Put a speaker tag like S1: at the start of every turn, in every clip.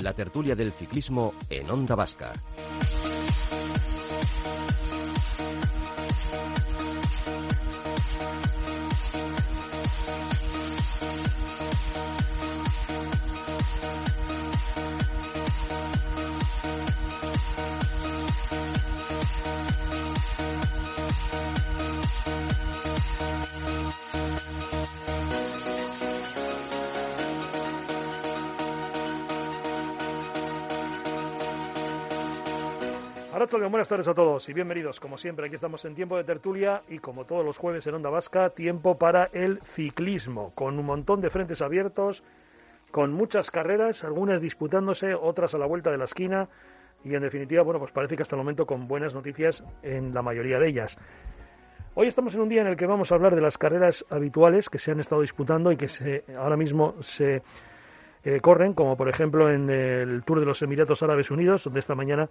S1: la tertulia del ciclismo en Onda Vasca.
S2: Buenas tardes a todos y bienvenidos. Como siempre, aquí estamos en tiempo de tertulia y como todos los jueves en Onda Vasca, tiempo para el ciclismo, con un montón de frentes abiertos, con muchas carreras, algunas disputándose, otras a la vuelta de la esquina y en definitiva, bueno, pues parece que hasta el momento con buenas noticias en la mayoría de ellas. Hoy estamos en un día en el que vamos a hablar de las carreras habituales que se han estado disputando y que se, ahora mismo se eh, corren, como por ejemplo en el Tour de los Emiratos Árabes Unidos, donde esta mañana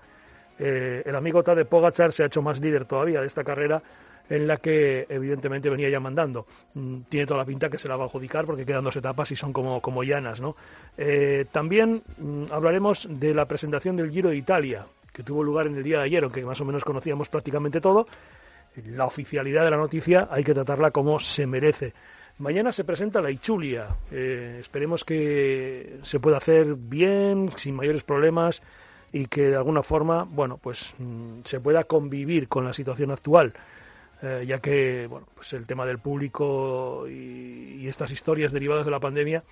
S2: eh, el amigo Tadej Pogachar se ha hecho más líder todavía de esta carrera en la que evidentemente venía ya mandando. Mm, tiene toda la pinta que se la va a adjudicar porque quedan dos etapas y son como, como llanas. ¿no? Eh, también mm, hablaremos de la presentación del Giro de Italia, que tuvo lugar en el día de ayer, aunque más o menos conocíamos prácticamente todo. La oficialidad de la noticia hay que tratarla como se merece. Mañana se presenta la Ichulia. Eh, esperemos que se pueda hacer bien, sin mayores problemas y que de alguna forma, bueno, pues mm, se pueda convivir con la situación actual. Eh, ya que bueno, pues el tema del público y, estas historias derivadas de la pandemia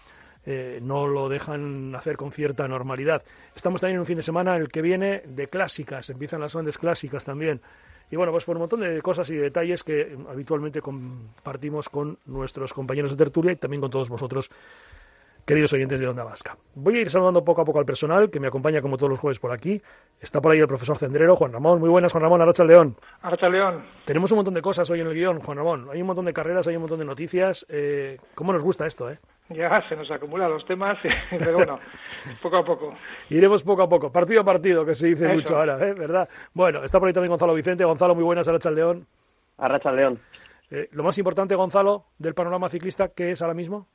S2: eh, no lo dejan hacer con cierta normalidad. Estamos también en un fin de semana el que viene de clásicas, empiezan las grandes clásicas también. Y bueno, pues por un montón de cosas y detalles que habitualmente compartimos con nuestros compañeros de tertulia y también con todos vosotros queridos oyentes de Onda Vasca. Voy a ir saludando poco a poco al personal que me acompaña como todos los jueves por aquí. Está por ahí el profesor Cendrero, Juan Ramón. Muy buenas, Juan Ramón, Arracha León.
S3: Arracha León.
S2: Tenemos un montón de cosas hoy en el guion, Juan Ramón. Hay un montón de carreras, hay un montón de noticias. Eh, ¿Cómo nos gusta esto, eh?
S3: Ya se nos acumulan los temas, pero bueno, poco a poco.
S2: Iremos poco a poco, partido a partido, que se dice mucho ahora, ¿eh? ¿verdad? Bueno, está por ahí también Gonzalo Vicente. Gonzalo, muy buenas, Arracha León.
S4: Arracha León.
S2: Eh, lo más importante, Gonzalo, del panorama ciclista, ¿qué es ahora mismo?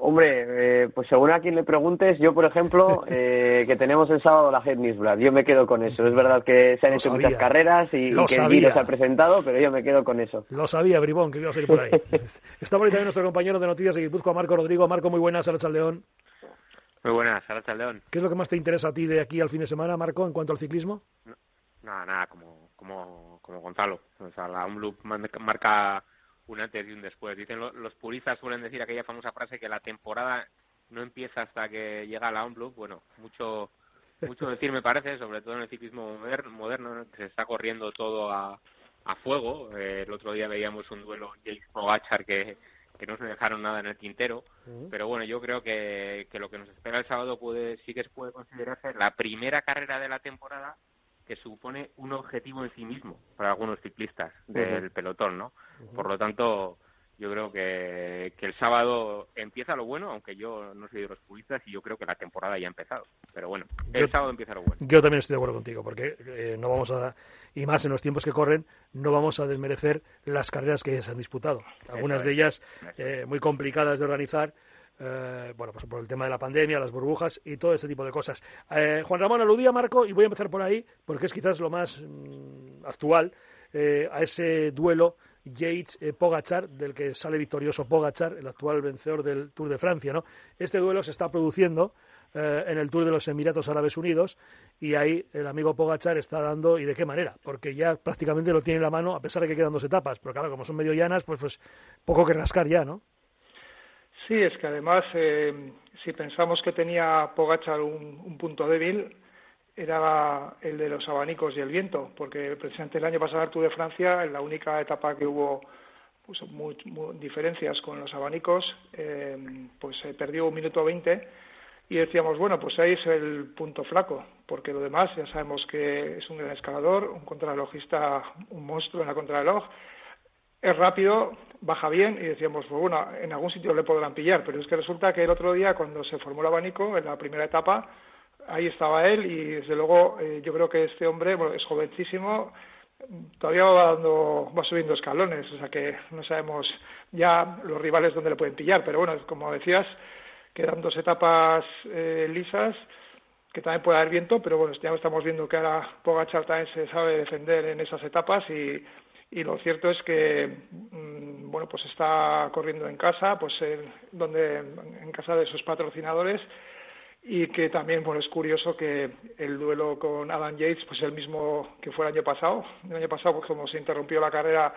S4: Hombre, eh, pues según a quien le preguntes, yo por ejemplo, eh, que tenemos el sábado la Head yo me quedo con eso. Es verdad que se han hecho muchas carreras y, que el Giro se ha presentado, pero yo me quedo con eso.
S2: Lo sabía, Bribón, que iba a salir por ahí. Está por ahí también nuestro compañero de noticias de Guipúzcoa, Marco Rodrigo. Marco, muy buenas, Sara Chaldeón.
S5: Muy buenas, Sara Chaldeón.
S2: ¿Qué es lo que más te interesa a ti de aquí al fin de semana, Marco, en cuanto al ciclismo?
S5: nada, nada, como, como, como Gonzalo. O sea, la UMLUP marca un antes y un después. Dicen los puristas suelen decir aquella famosa frase que la temporada no empieza hasta que llega la ONBLU. Bueno, mucho mucho decir me parece, sobre todo en el ciclismo moderno, que se está corriendo todo a, a fuego. Eh, el otro día veíamos un duelo James Pogachar que, que no se dejaron nada en el quintero. Pero bueno, yo creo que, que lo que nos espera el sábado puede sí que puede considerarse la primera carrera de la temporada que supone un objetivo en sí mismo para algunos ciclistas del pelotón, ¿no? Por lo tanto, yo creo que, que, el sábado empieza lo bueno, aunque yo no soy de los puristas y yo creo que la temporada ya ha empezado. Pero bueno, el sábado empieza lo bueno.
S2: Yo también estoy de acuerdo contigo, porque eh, no vamos a, y más en los tiempos que corren, no vamos a desmerecer las carreras que ya se han disputado. Algunas de ellas eh, muy complicadas de organizar eh, bueno, pues por el tema de la pandemia, las burbujas y todo ese tipo de cosas. Eh, Juan Ramón aludía, Marco, y voy a empezar por ahí, porque es quizás lo más mm, actual, eh, a ese duelo Yates-Pogachar, del que sale victorioso Pogachar, el actual vencedor del Tour de Francia. ¿no? Este duelo se está produciendo en el Tour de los Emiratos Árabes Unidos y ahí el amigo Pogachar está dando, ¿y de qué manera? Porque ya prácticamente lo tiene en la mano, a pesar de que quedan dos etapas, pero claro, como son medio llanas, pues, pues poco que rascar ya, ¿no?
S3: Sí, es que además, eh, si pensamos que tenía Pogachar un, punto débil, era el de los abanicos y el viento, porque precisamente el año pasado el Tour de Francia, en la única etapa que hubo pues, diferencias con los abanicos, eh, pues se perdió un minuto veinte y decíamos, bueno, pues ahí es el punto flaco, porque lo demás ya sabemos que es un gran escalador, un contrarrelojista, un monstruo en la contrarreloj, es rápido, baja bien y decíamos, pues bueno, en algún sitio le podrán pillar, pero es que resulta que el otro día cuando se formó el abanico, en la primera etapa, ahí estaba él y desde luego eh, yo creo que este hombre bueno, es jovencísimo, todavía va, dando, va subiendo escalones, o sea que no sabemos ya los rivales dónde le pueden pillar, pero bueno, como decías, quedan dos etapas eh, lisas que también puede haber viento, pero bueno, ya estamos viendo que ahora Pogachar también se sabe defender en esas etapas y, y lo cierto es que mm, bueno pues está corriendo en casa pues donde en casa de sus patrocinadores. Y que también bueno es curioso que el duelo con Adam Yates pues el mismo que fue el año pasado el año pasado pues como se interrumpió la carrera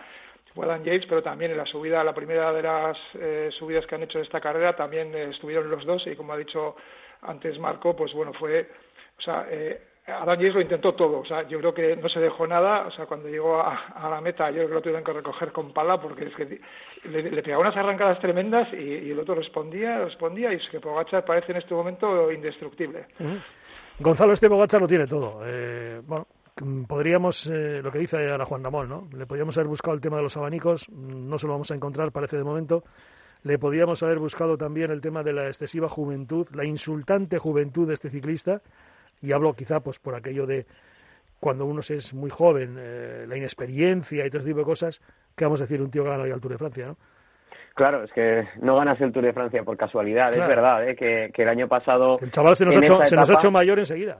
S3: fue Adam Yates pero también en la subida la primera de las eh, subidas que han hecho de esta carrera también estuvieron los dos. Y como ha dicho antes Marco pues bueno fue o sea eh, Adam Yates lo intentó todo, o sea, yo creo que no se dejó nada, o sea, cuando llegó a, la meta yo creo que lo tuvieron que recoger con pala porque es que le, le pegaba unas arrancadas tremendas y, el otro respondía, respondía y es que Pogacar parece en este momento indestructible.
S2: Gonzalo, este Pogacar lo tiene todo. Eh, bueno, podríamos, eh, lo que dice ahora Juan Damón, ¿no? Le podríamos haber buscado el tema de los abanicos, no se lo vamos a encontrar, parece de momento. Le podríamos haber buscado también el tema de la excesiva juventud, la insultante juventud de este ciclista y hablo quizá pues por aquello de cuando uno es muy joven, eh, la inexperiencia y todo ese tipo de cosas, ¿qué vamos a decir un tío que gana el Tour de Francia, no?
S4: Claro, es que no ganas el Tour de Francia por casualidad, es verdad, ¿eh? que, el año pasado...
S2: El chaval se nos, ha hecho, se nos ha hecho mayor enseguida.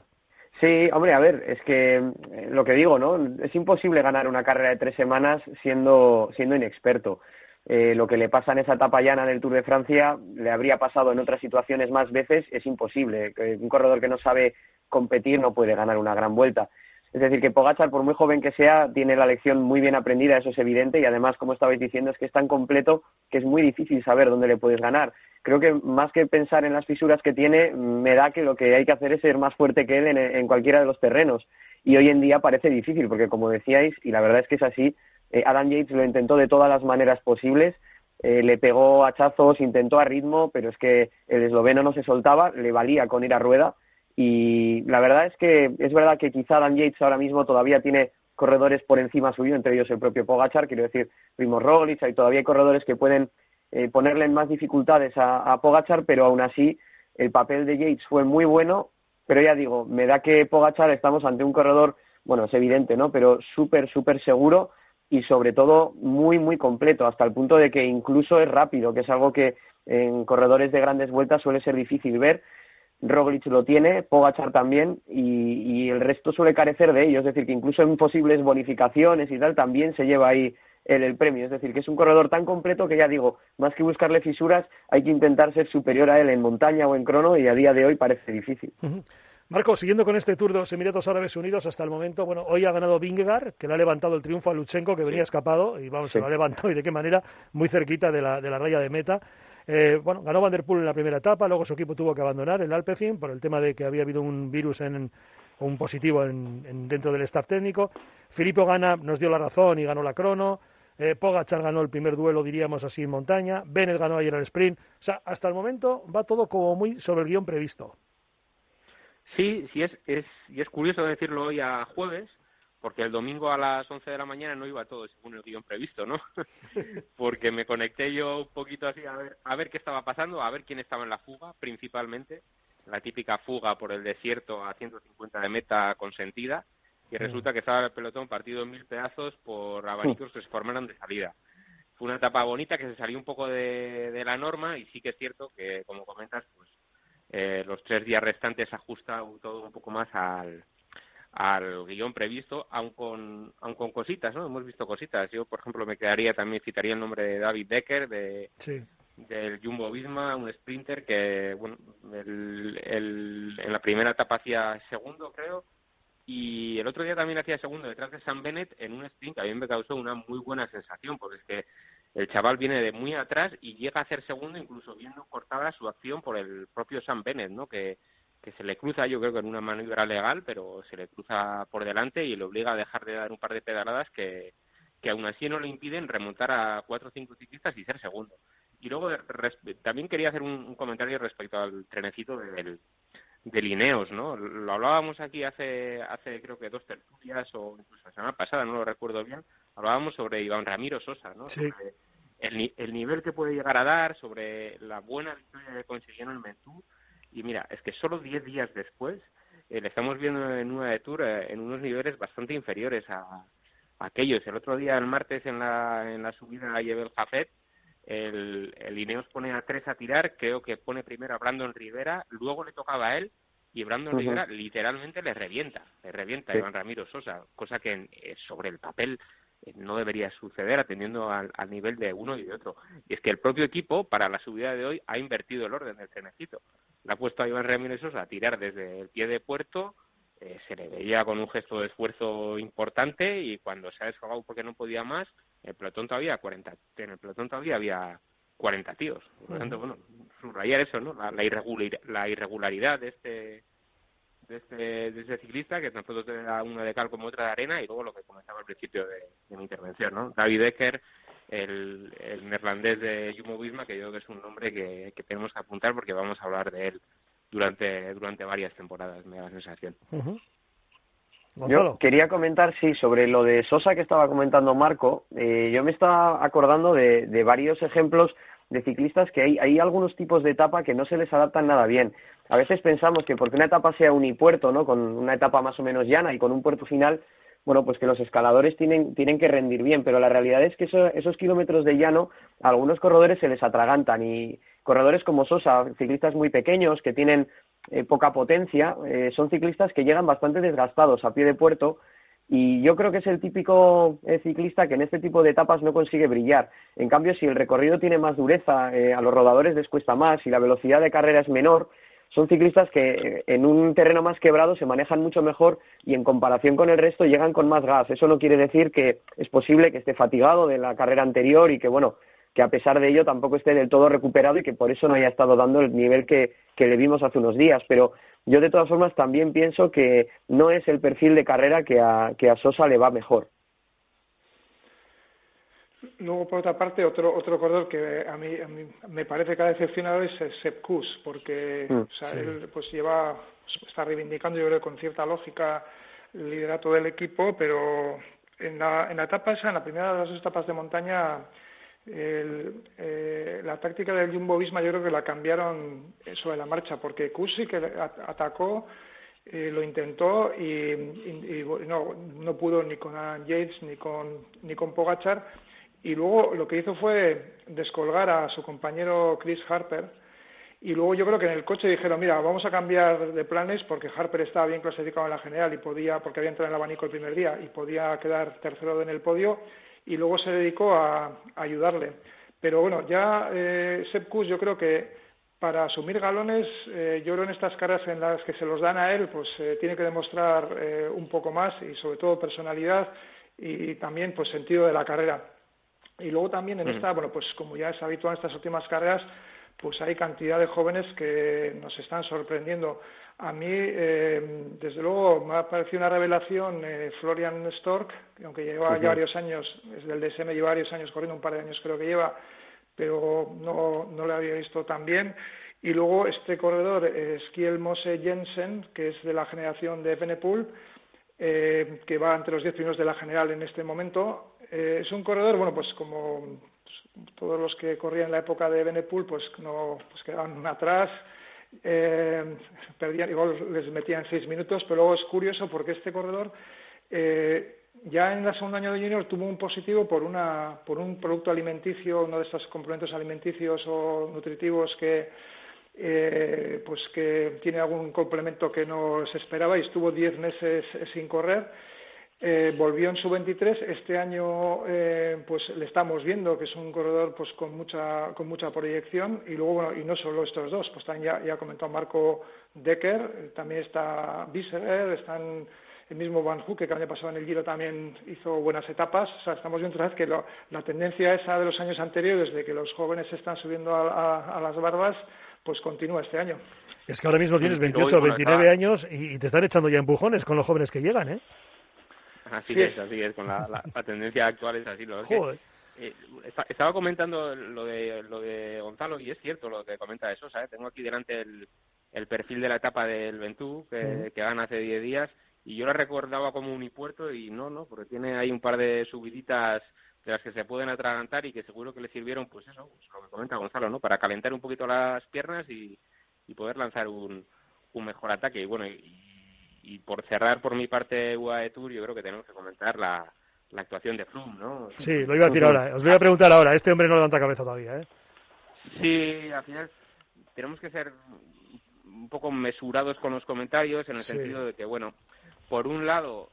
S4: Sí, hombre, a ver, es que eh, lo que digo, ¿no? Es imposible ganar una carrera de tres semanas siendo, siendo inexperto. Eh, lo que le pasa en esa etapa llana del Tour de Francia le habría pasado en otras situaciones más veces, es imposible. Un corredor que no sabe competir no puede ganar una gran vuelta. Es decir, que Pogachar, por muy joven que sea, tiene la lección muy bien aprendida, eso es evidente, y además, como estabais diciendo, es que es tan completo que es muy difícil saber dónde le puedes ganar. Creo que más que pensar en las fisuras que tiene, me da que lo que hay que hacer es ser más fuerte que él en, cualquiera de los terrenos. Y hoy en día parece difícil, porque como decíais, y la verdad es que es así, eh, Adam Yates lo intentó de todas las maneras posibles, eh, le pegó hachazos, intentó a ritmo, pero es que el esloveno no se soltaba, le valía con ir a rueda. Y la verdad es que es verdad que quizá Dan Yates ahora mismo todavía tiene corredores por encima suyo, entre ellos el propio Pogachar, quiero decir, Primo Roglic, hay todavía corredores que pueden eh, ponerle en más dificultades a, Pogachar, pero aún así el papel de Yates fue muy bueno, pero ya digo, me da que Pogachar estamos ante un corredor, bueno, es evidente, ¿no? Pero súper, súper seguro y sobre todo muy, muy completo, hasta el punto de que incluso es rápido, que es algo que en corredores de grandes vueltas suele ser difícil ver Roglic lo tiene, Pogachar también, y, el resto suele carecer de ello. Es decir, que incluso en posibles bonificaciones y tal, también se lleva ahí el, premio. Es decir, que es un corredor tan completo que ya digo, más que buscarle fisuras, hay que intentar ser superior a él en montaña o en crono, y a día de hoy parece difícil.
S2: Marco, siguiendo con este Tour de los Emiratos Árabes Unidos hasta el momento, bueno, hoy ha ganado Vingegaard, que le ha levantado el triunfo a Luchenko, que venía escapado, y vamos, se lo ha levantado, y de qué manera, muy cerquita de la, de la raya de meta. Eh, bueno, ganó Van der Poel en la primera etapa, luego su equipo tuvo que abandonar el Alpecin por el tema de que había habido un virus en, un positivo en, dentro del staff técnico. Filippo Gana nos dio la razón y ganó la crono. Eh, Pogachar ganó el primer duelo, diríamos así, en montaña. Bennett ganó ayer el sprint. O sea, hasta el momento va todo como muy sobre el guion previsto.
S5: Sí, sí, es, es, y es curioso decirlo hoy a jueves, porque el domingo a las 11 de la mañana no iba todo según el guion previsto, ¿no? porque me conecté yo un poquito así a ver, a ver qué estaba pasando, a ver quién estaba en la fuga, principalmente, la típica fuga por el desierto a 150 de meta consentida, y resulta que estaba el pelotón partido en mil pedazos por abanicos que se formaron de salida. Fue una etapa bonita que se salió un poco de, de la norma y sí que es cierto que, como comentas, pues eh, los tres días restantes ajusta todo un poco más al, al guion previsto, aun con, aun con cositas, ¿no? Hemos visto cositas. Yo, por ejemplo, me quedaría, también citaría el nombre de David Decker, de, del Jumbo Visma, un sprinter que, bueno, el, el, en la primera etapa hacía segundo, creo, y el otro día también hacía segundo detrás de Sam Bennett en un sprint que a mí me causó una muy buena sensación, porque es que el chaval viene de muy atrás y llega a hacer segundo incluso viendo cortada su acción por el propio Sam Bennett, ¿no? Que, se le cruza, yo creo que en una maniobra legal, pero se le cruza por delante y le obliga a dejar de dar un par de pedaladas que, que aún así no le impiden remontar a cuatro o cinco ciclistas y ser segundo. Y luego también quería hacer un, comentario respecto al trenecito del, de Lineos, ¿no? Lo hablábamos aquí hace, hace creo que dos tertulias o incluso la semana pasada, no lo recuerdo bien, hablábamos sobre Iván Ramiro Sosa, ¿no? Sobre el, el nivel que puede llegar a dar, sobre la buena victoria que consiguieron en Mentú. Y mira, es que solo 10 días después eh, le estamos viendo en una de Tour eh, en unos niveles bastante inferiores a, aquellos. El otro día, el martes, en la, en la subida a Yebel Jafet, el, el Ineos pone a tres a tirar, creo que pone primero a Brandon Rivera, luego le tocaba a él y Brandon Rivera literalmente le revienta, le revienta a Iván Ramiro Sosa, cosa que eh, sobre el papel no debería suceder atendiendo al, nivel de uno y de otro. Y es que el propio equipo, para la subida de hoy, ha invertido el orden del trenecito. Le ha puesto a Iván Ramiro Sosa a tirar desde el pie de puerto, eh, se le veía con un gesto de esfuerzo importante y cuando se ha desfogado porque no podía más, el pelotón todavía 40, en el pelotón todavía había 40 tíos. Por lo tanto, bueno, subrayar eso, ¿no? La, la, irregularidad de este, de este, de este ciclista, que tanto te da una de cal como otra de arena, y luego lo que comentaba al principio de, mi intervención, ¿no? David Ecker, el, el neerlandés de Jumbo Visma, que yo creo que es un nombre que, que tenemos que apuntar porque vamos a hablar de él durante, durante varias temporadas, me da la sensación.
S4: Yo quería comentar, sí, sobre lo de Sosa que estaba comentando Marco. Eh, yo me estaba acordando de, de varios ejemplos de ciclistas que hay, hay algunos tipos de etapa que no se les adaptan nada bien. A veces pensamos que porque una etapa sea unipuerto, ¿no? Con una etapa más o menos llana y con un puerto final, bueno, pues que los escaladores tienen, tienen que rendir bien, pero la realidad es que esos kilómetros de llano a algunos corredores se les atragantan y corredores como Sosa, ciclistas muy pequeños que tienen eh, poca potencia, eh, son ciclistas que llegan bastante desgastados a pie de puerto y yo creo que es el típico eh, ciclista que en este tipo de etapas no consigue brillar. En cambio, si el recorrido tiene más dureza, eh, a los rodadores les cuesta más y la velocidad de carrera es menor, son ciclistas que en un terreno más quebrado se manejan mucho mejor y en comparación con el resto llegan con más gas. Eso no quiere decir que es posible que esté fatigado de la carrera anterior y que, bueno, que a pesar de ello tampoco esté del todo recuperado y que por eso no haya estado dando el nivel que, que le vimos hace unos días. Pero yo de todas formas también pienso que no es el perfil de carrera que a, que a Sosa le va mejor.
S3: Luego, por otra parte, otro otro corredor que a mí, me parece que ha decepcionado es Sepp Kuss, porque mm, o sea, él pues lleva, está reivindicando, yo creo, con cierta lógica el liderato del equipo, pero en la, en la etapa esa, en la primera de las dos etapas de montaña, el, eh, la táctica del Jumbo Visma yo creo que la cambiaron sobre la marcha, porque Kusi que atacó, eh, lo intentó y, no, no pudo ni con Alan Yates ni con, ni con Pogachar. Y luego lo que hizo fue descolgar a su compañero Chris Harper. Y luego yo creo que en el coche dijeron, mira, vamos a cambiar de planes porque Harper estaba bien clasificado en la general y podía, porque había entrado en el abanico el primer día y podía quedar tercero en el podio y luego se dedicó a, ayudarle. Pero bueno, ya eh, yo creo que para asumir galones, eh, yo creo en estas carreras en las que se los dan a él, pues eh, tiene que demostrar eh, un poco más y sobre todo personalidad y también pues sentido de la carrera. Y luego también en esta, bueno, pues como ya es habitual en estas últimas carreras, pues hay cantidad de jóvenes que nos están sorprendiendo. A mí, eh, desde luego, me ha parecido una revelación eh, Florian Stork, que aunque lleva ya varios años, es del DSM, lleva varios años corriendo, un par de años creo que lleva, pero no, no le había visto tan bien. Y luego este corredor, eh, Skiel Mose Jensen, que es de la generación de Benepool, eh, que va entre los diez primeros de la general en este momento. Eh, es un corredor, bueno, pues como todos los que corrían en la época de Benepool, pues no pues quedaban atrás. Eh, perdían, igual les metían seis minutos, pero luego es curioso porque este corredor eh, ya en el segundo año de junior tuvo un positivo por, una, por un producto alimenticio, uno de estos complementos alimenticios o nutritivos que, eh, pues que tiene algún complemento que no se esperaba y estuvo diez meses sin correr eh, volvió en su 23 este año eh, pues le estamos viendo que es un corredor pues con mucha con mucha proyección. Y luego bueno, y no solo estos dos pues también ya, ya comentó Marco Decker eh, también está Biserer están el mismo Van Hoek que el año pasado en el Giro también hizo buenas etapas. O sea estamos viendo otra vez que la tendencia esa de los años anteriores de que los jóvenes se están subiendo a, las barbas pues continúa este año.
S2: Es que ahora mismo tienes 28 o 29 años y te están echando ya empujones con los jóvenes que llegan, ¿eh?
S5: Así es, así es, con la, la, tendencia actual es así. Lo eh, estaba comentando lo de lo de Gonzalo y es cierto lo que comenta eso, ¿sabes? Tengo aquí delante el, el perfil de la etapa del Ventú que, que gana hace 10 días y yo la recordaba como unipuerto y no, no, porque tiene ahí un par de subiditas de las que se pueden atragantar y que seguro que le sirvieron, pues eso, pues lo que comenta Gonzalo, ¿no? Para calentar un poquito las piernas y, y poder lanzar un, un mejor ataque. Y bueno, y, y por cerrar por mi parte UAE Tour, yo creo que tenemos que comentar la, la actuación de Froome, ¿no?
S2: Sí, lo iba a decir ahora. Os voy a preguntar ahora. Este hombre no levanta cabeza todavía, ¿eh?
S5: Sí, al final tenemos que ser un poco mesurados con los comentarios en el sentido de que, bueno, por un lado,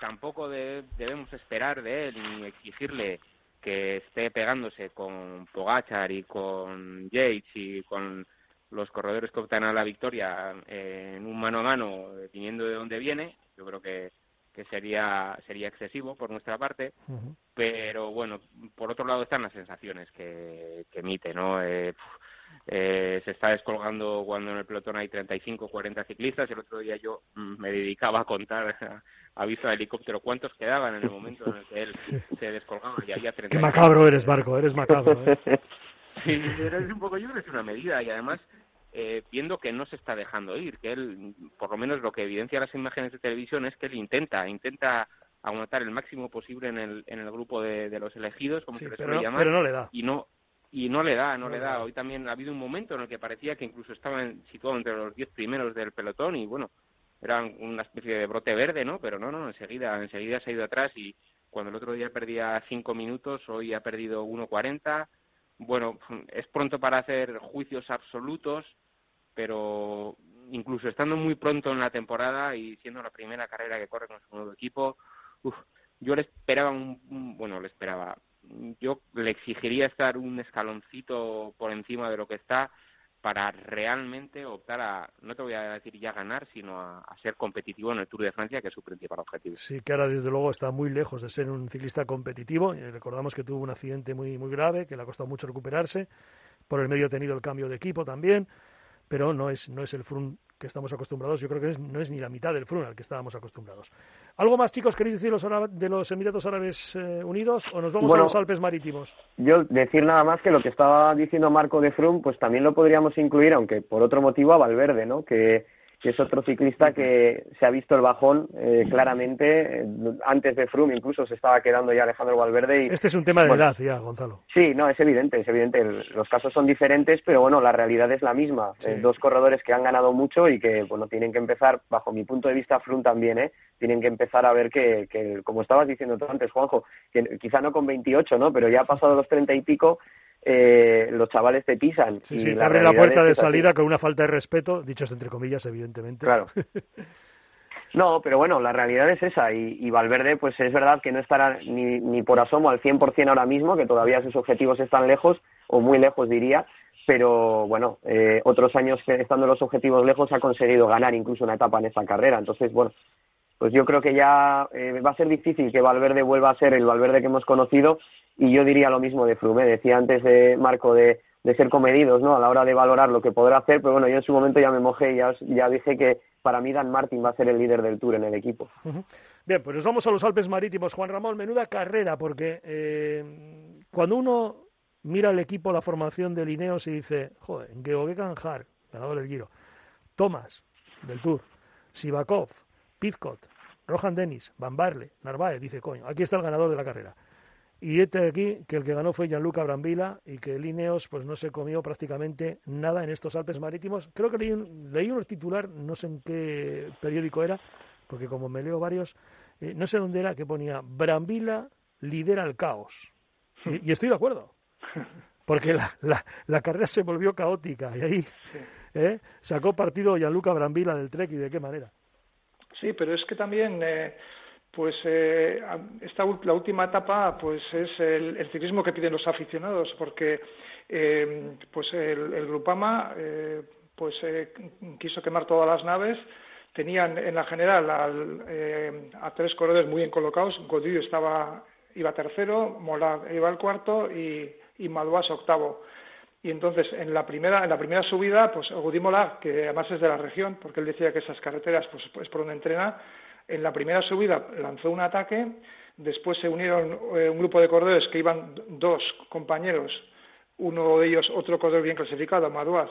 S5: tampoco debemos esperar de él ni exigirle que esté pegándose con Pogachar y con Yates y con los corredores que optan a la victoria en un mano a mano, viniendo de donde viene. Yo creo que que sería sería excesivo por nuestra parte pero bueno por otro lado están las sensaciones que, que emite no eh, eh, se está descolgando cuando en el pelotón hay 35 40 ciclistas el otro día yo mm, me dedicaba a contar a, vista de helicóptero cuántos quedaban en el momento en el que él se descolgaba y había 30
S2: qué macabro eres Marco eres macabro ¿eh?
S5: sí es un poco yo creo que es una medida y además eh, viendo que no se está dejando ir, que él, por lo menos lo que evidencia las imágenes de televisión es que él intenta, intenta aguantar el máximo posible en el, en el grupo de, los elegidos, como se les suele llamar,
S2: pero no le da.
S5: y no y no le da, no, le da. Hoy también ha habido un momento en el que parecía que incluso estaba situado entre los diez primeros del pelotón y bueno, era una especie de brote verde, ¿no? Pero no, no, enseguida, enseguida se ha ido atrás y cuando el otro día perdía cinco minutos, hoy ha perdido 1.40. Bueno, es pronto para hacer juicios absolutos, pero incluso estando muy pronto en la temporada y siendo la primera carrera que corre con su nuevo equipo, yo le esperaba un, bueno, le esperaba, yo le exigiría estar un escaloncito por encima de lo que está para realmente optar a, no te voy a decir ya ganar, sino a, ser competitivo en el Tour de Francia, que es su principal objetivo.
S2: Sí, que ahora desde luego está muy lejos de ser un ciclista competitivo. Recordamos que tuvo un accidente muy, muy grave, que le ha costado mucho recuperarse. Por el medio ha tenido el cambio de equipo también pero no es, no es el Frun que estamos acostumbrados. Yo creo que no es ni la mitad del Frun al que estábamos acostumbrados. ¿Algo más, chicos, queréis decir de los Emiratos Árabes eh, Unidos o nos vamos a los Alpes Marítimos?
S4: Yo decir nada más que lo que estaba diciendo Marco de Frun, pues también lo podríamos incluir, aunque por otro motivo, a Valverde, ¿no? Que que es otro ciclista que se ha visto el bajón eh, claramente. Antes de Froome incluso se estaba quedando ya Alejandro Valverde. Y,
S2: este es un tema de edad ya, Gonzalo.
S4: Sí, no, es evidente, es evidente. los casos son diferentes, pero bueno, la realidad es la misma. Eh, dos corredores que han ganado mucho y que, bueno, tienen que empezar, bajo mi punto de vista, Froome también, ¿eh? Tienen que empezar a ver que, que como estabas diciendo tú antes, Juanjo, que quizá no con 28, ¿no? Pero ya ha pasado los 30 y pico eh, los chavales te pisan.
S2: Sí, y sí, te abren la puerta de salida con una falta de respeto, dichos entre comillas, evidentemente.
S4: Claro. No, pero bueno, la realidad es esa y, Valverde, pues es verdad que no estará ni, ni por asomo al 100% ahora mismo, que todavía sus objetivos están lejos, o muy lejos diría, pero bueno, eh, otros años estando los objetivos lejos ha conseguido ganar incluso una etapa en esa carrera. Entonces, bueno, pues yo creo que ya eh, va a ser difícil que Valverde vuelva a ser el Valverde que hemos conocido y yo diría lo mismo de Flume, decía antes de Marco de, ser comedidos ¿no? a la hora de valorar lo que podrá hacer, pero bueno, yo en su momento ya me mojé y ya, ya dije que para mí Dan Martin va a ser el líder del Tour en el equipo.
S2: Bien, pues nos vamos a los Alpes Marítimos. Juan Ramón, menuda carrera, porque eh, cuando uno mira el equipo, la formación de Lineos y dice, joder, George Kanjar, ganador del Giro, Thomas, del Tour, Sivakov, Pizcot, Rohan Dennis, Van Barle, Narváez, dice, coño, aquí está el ganador de la carrera. Y este aquí, que el que ganó fue Gianluca Brambila y que Lineos pues no se comió prácticamente nada en estos Alpes marítimos. Creo que leí un, leí un titular, no sé en qué periódico era, porque como me leo varios, eh, no sé dónde era, que ponía Brambila lidera el caos. Y, estoy de acuerdo, porque la, la, la, carrera se volvió caótica y ahí eh, sacó partido Gianluca Brambila del Trek y de qué manera.
S3: Sí, pero es que también... Eh pues eh, esta, la última etapa pues es el, ciclismo que piden los aficionados porque eh, pues el, el Grupama eh, pues eh, quiso quemar todas las naves. Tenían en la general a tres corredores muy bien colocados. Godillo estaba iba tercero Mola iba al cuarto y, y octavo. Y entonces en la primera en la primera subida pues Godí que además es de la región porque él decía que esas carreteras pues es por donde entrena en la primera subida lanzó un ataque, después se unieron eh, un grupo de corredores que iban dos compañeros, uno de ellos otro corredor bien clasificado, Maduaz,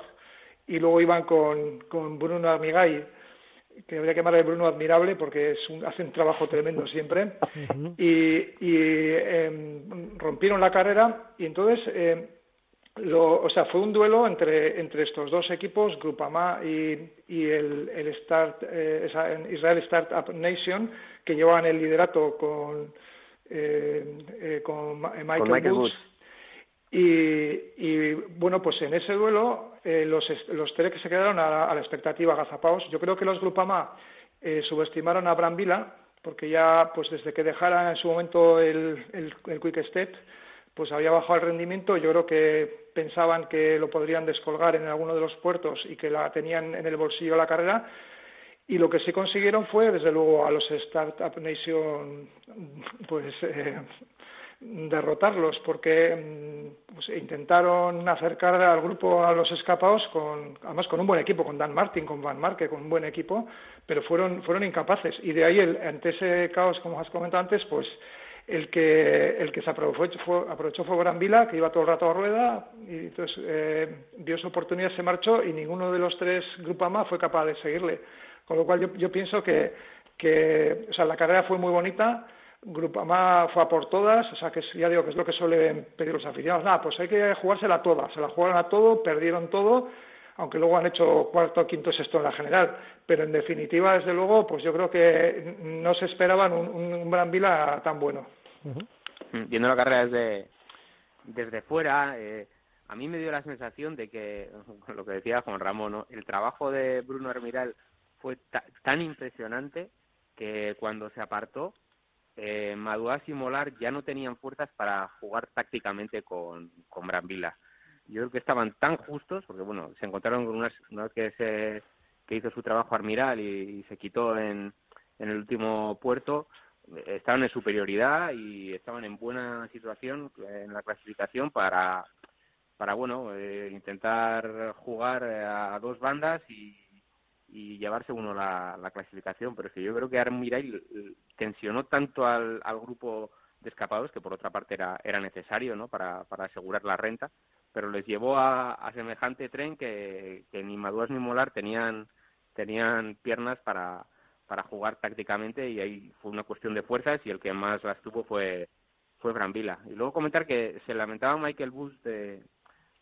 S3: y luego iban con, con Bruno Amigay, que habría que llamarle Bruno admirable porque es un, hace un trabajo tremendo siempre, y, em, rompieron la carrera y entonces em, o sea, fue un duelo entre, entre estos dos equipos, Grupama y, y el, el Start, eh, Israel Startup Nation, que llevaban el liderato con, eh, eh con Michael, Woods. Y, bueno, pues en ese duelo, eh, los, los tres que se quedaron a, la expectativa agazapados, yo creo que los Grupama eh, subestimaron a Brambila, porque ya, pues desde que dejara en su momento el, el, Quick Step, pues había bajado el rendimiento. Yo creo que pensaban que lo podrían descolgar en alguno de los puertos y que la tenían en el bolsillo la carrera. Y lo que sí consiguieron fue, desde luego, a los Startup Nation, pues eh, derrotarlos porque mm, pues, intentaron acercar al grupo a los escapados con además con un buen equipo con Dan Martin con Van Marke con un buen equipo pero fueron fueron incapaces y de ahí el, ante ese caos como has comentado antes pues el que el que se aprovechó fue, aprovechó fue Gran Vila que iba todo el rato a rueda y entonces eh, dio su oportunidad se marchó y ninguno de los tres Grupama fue capaz de seguirle con lo cual yo, yo pienso que que o sea la carrera fue muy bonita Grupama fue a por todas, o sea que ya digo que es lo que suelen pedir los aficionados. Nada, pues hay que jugársela toda, se la jugaron a todo, perdieron todo, aunque luego han hecho cuarto, quinto, sexto en la general. Pero en definitiva, desde luego, pues yo creo que no se esperaban un, un, Gran Vila tan bueno.
S5: Viendo la carrera desde, desde fuera, eh, a mí me dio la sensación de que, lo que decía Juan Ramón, el trabajo de Bruno Hermiral fue tan impresionante que cuando se apartó eh, y Molar ya no tenían fuerzas para jugar tácticamente con, con. Yo creo que estaban tan justos, porque bueno, se encontraron con una, que, se, que hizo su trabajo Armiral y, se quitó en, en el último puerto, estaban en superioridad y estaban en buena situación en la clasificación para, para bueno, eh, intentar jugar a dos bandas y, y llevarse uno la, la clasificación, pero es que yo creo que Armirai tensionó tanto al, al grupo de escapados, que por otra parte era, era necesario ¿no? para, para asegurar la renta, pero les llevó a, a semejante tren que, que ni Maduas ni Molar tenían, tenían piernas para, para jugar tácticamente y ahí fue una cuestión de fuerzas y el que más las tuvo fue, fue Brambila. Y luego comentar que se lamentaba Michael Bush de,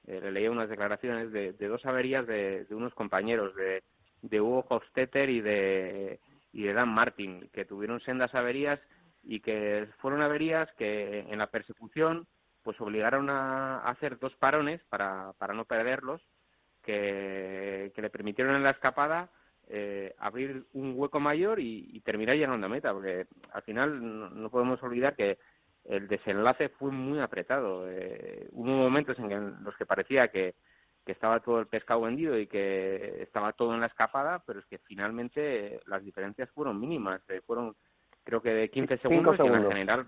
S5: eh, le leía unas declaraciones de, de dos averías de, de unos compañeros, de, de Hugo Hofstetter y de, y de Dan Martin, que tuvieron sendas averías y que fueron averías que en la persecución pues obligaron a, hacer dos parones para, para no perderlos, que, que le permitieron en la escapada eh, abrir un hueco mayor y, terminar llenando la meta, porque al final no, podemos olvidar que el desenlace fue muy apretado. Eh, hubo momentos en los que parecía que, que estaba todo el pescado vendido y que estaba todo en la escapada, pero es que finalmente las diferencias fueron mínimas, eh, fueron creo que de 15 segundos, y en general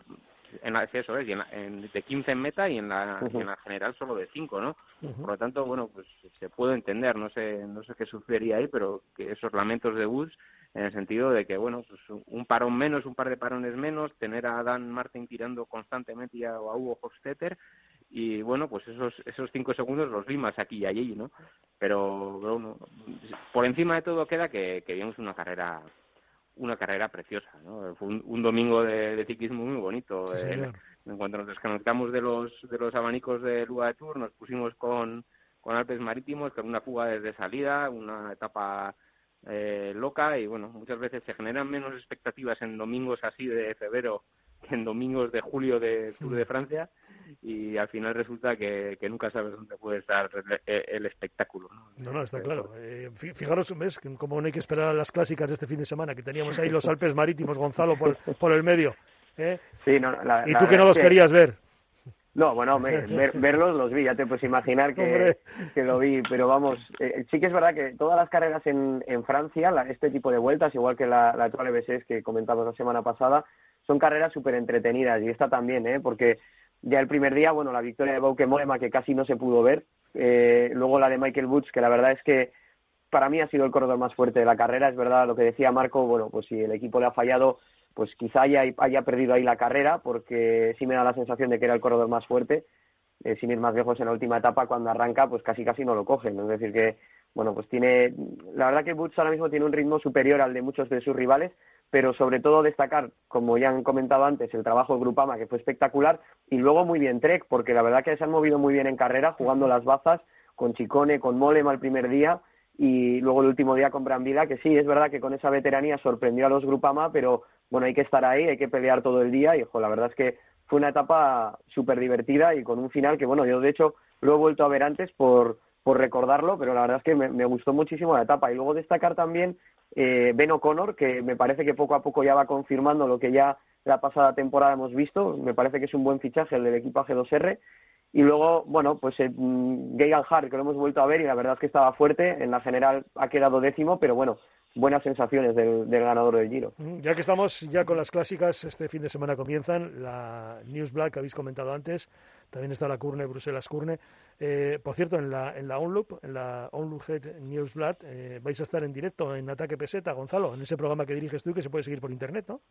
S5: en la, eso es, y en de 15 en meta y en la, en la general solo de 5, ¿no? Por lo tanto, bueno, pues se puede entender, no sé no sé qué sucedería ahí, pero que esos lamentos de Woods en el sentido de que, bueno, pues un parón menos, un par de parones menos, tener a Dan Martin tirando constantemente y a, a Hugo Hofstetter y bueno, pues esos esos cinco segundos los vi más aquí y allí, ¿no? Pero bueno, por encima de todo queda que, que vimos una carrera una carrera preciosa, ¿no? Fue un, domingo de, ciclismo muy bonito. Eh, en cuanto nos desconectamos de los de los abanicos de Lua de Tour, nos pusimos con con Alpes Marítimos, con una fuga desde salida, una etapa eh, loca y bueno, muchas veces se generan menos expectativas en domingos así de febrero en domingos de julio de Tour de Francia y al final resulta que, nunca sabes dónde puede estar el, espectáculo.
S2: No, no, está claro. Eh, fijaros, ¿ves? Como no hay que esperar a las clásicas de este fin de semana, que teníamos ahí los Alpes Marítimos, Gonzalo, por, por el medio. ¿eh?
S4: Sí, no,
S2: y tú que no los querías ver.
S4: No, bueno, verlos los vi, ya te puedes imaginar que, que lo vi, pero vamos, eh, sí que es verdad que todas las carreras en, en Francia, este tipo de vueltas, igual que la, la Tour que comentamos la semana pasada, son carreras súper entretenidas y esta también, ¿eh? porque ya el primer día, bueno, la victoria de Bauke Mollema que casi no se pudo ver, eh, luego la de Michael Woods, que la verdad es que para mí ha sido el corredor más fuerte de la carrera, es verdad lo que decía Marco, bueno, pues si el equipo le ha fallado, pues quizá haya, haya perdido ahí la carrera, porque sí me da la sensación de que era el corredor más fuerte, eh, sin ir más lejos en la última etapa, cuando arranca, pues casi casi no lo cogen, es decir que, bueno, pues tiene, la verdad que Woods ahora mismo tiene un ritmo superior al de muchos de sus rivales, pero sobre todo destacar, como ya han comentado antes, el trabajo de Grupama, que fue espectacular, y luego muy bien Trek, porque la verdad que se han movido muy bien en carrera, jugando las bazas, con Chicone, con Molema el primer día, y luego el último día con Brambila, que sí, es verdad que con esa veteranía sorprendió a los Grupama, pero bueno, hay que estar ahí, hay que pelear todo el día, y la verdad es que fue una etapa súper divertida y con un final que, bueno, yo de hecho lo he vuelto a ver antes por, por recordarlo, pero la verdad es que me, gustó muchísimo la etapa. Y luego destacar también eh, Ben O'Connor, que me parece que poco a poco ya va confirmando lo que ya la pasada temporada hemos visto. Me parece que es un buen fichaje el del equipo G2R. Y luego, bueno, pues eh, mm, Hart, que lo hemos vuelto a ver y la verdad es que estaba fuerte. En la general ha quedado décimo, pero bueno, buenas sensaciones del, ganador del Giro.
S2: Mm, ya que estamos ya con las clásicas, este fin de semana comienzan la News Black que habéis comentado antes, también está la Curne, Bruselas Curne. Eh, por cierto, en la, en la OnLoop, en la OnLoop Head News Black, eh, vais a estar en directo en Ataque Peseta, Gonzalo, en ese programa que diriges tú y que se puede seguir por internet, ¿no?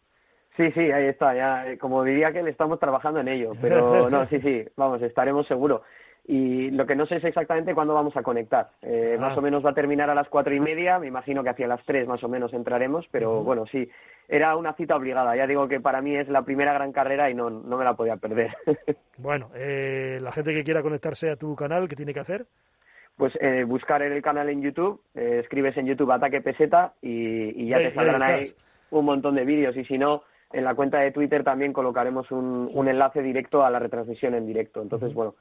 S4: Sí, sí, ahí está, ya, eh, como diría que le estamos trabajando en ello, pero no, sí, sí, vamos, estaremos seguro y lo que no sé es exactamente cuándo vamos a conectar. Eh, Más ah. o menos va a terminar a las cuatro y media, me imagino que hacia las tres más o menos entraremos, pero bueno, sí, era una cita obligada. Ya digo que para mí es la primera gran carrera y no, no me la podía perder.
S2: bueno, eh, la gente que quiera conectarse a tu canal, ¿qué tiene que hacer?
S4: Pues eh, buscar el canal en YouTube, eh, escribes en YouTube Ataque Peseta y, ya te saldrán ahí un montón de vídeos y si no en la cuenta de Twitter también colocaremos un, un enlace directo a la retransmisión en directo. Entonces, bueno,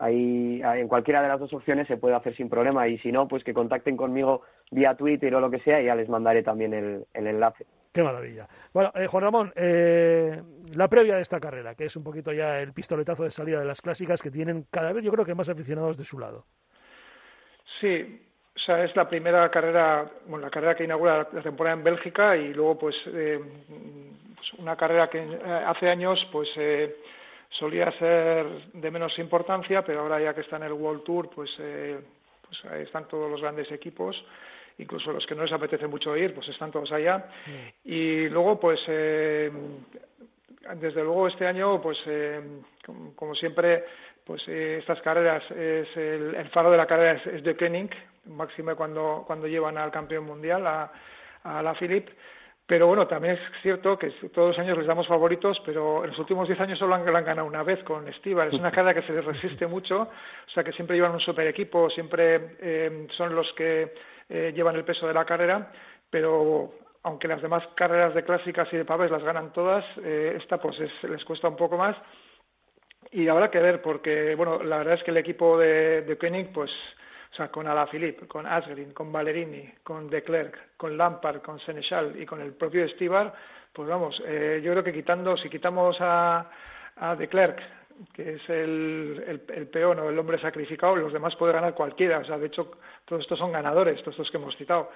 S4: Ahí, en cualquiera de las dos opciones se puede hacer sin problema y si no, pues que contacten conmigo vía Twitter o lo que sea y ya les mandaré también el, enlace.
S2: Qué maravilla. Bueno, eh, Juan Ramón, eh, la previa de esta carrera, que es un poquito ya el pistoletazo de salida de las clásicas que tienen cada vez yo creo que más aficionados de su lado.
S3: Sí, o sea, es la primera carrera, bueno, la carrera que inaugura la temporada en Bélgica y luego pues, eh, pues una carrera que hace años pues solía ser de menos importancia, pero ahora ya que está en el World Tour, pues, eh, pues ahí están todos los grandes equipos, incluso los que no les apetece mucho ir, pues están todos allá. Y luego, pues, eh, desde luego este año, pues, eh, como, siempre, pues estas carreras, es el, faro de la carrera es, de Koenig, máximo cuando, cuando llevan al campeón mundial, a, a la Philippe pero bueno, también es cierto que todos los años les damos favoritos, pero en los últimos diez años solo han, ganado una vez con Estival. Es una carrera que se les resiste mucho, o sea que siempre llevan un super equipo, siempre eh, son los que eh, llevan el peso de la carrera, pero aunque las demás carreras de clásicas y de paves las ganan todas, eh, esta pues les cuesta un poco más. Y habrá que ver, porque bueno, la verdad es que el equipo de, de Koenig, pues sea, con Alaphilippe, con Asgreen, con Ballerini, con De Klerk, con Lampard, con Senechal y con el propio Estibar, pues vamos, eh, yo creo que quitando, si quitamos a, a De Klerk, que es el, el, peón o el hombre sacrificado, los demás puede ganar cualquiera. O sea, de hecho, todos estos son ganadores, todos estos que hemos citado.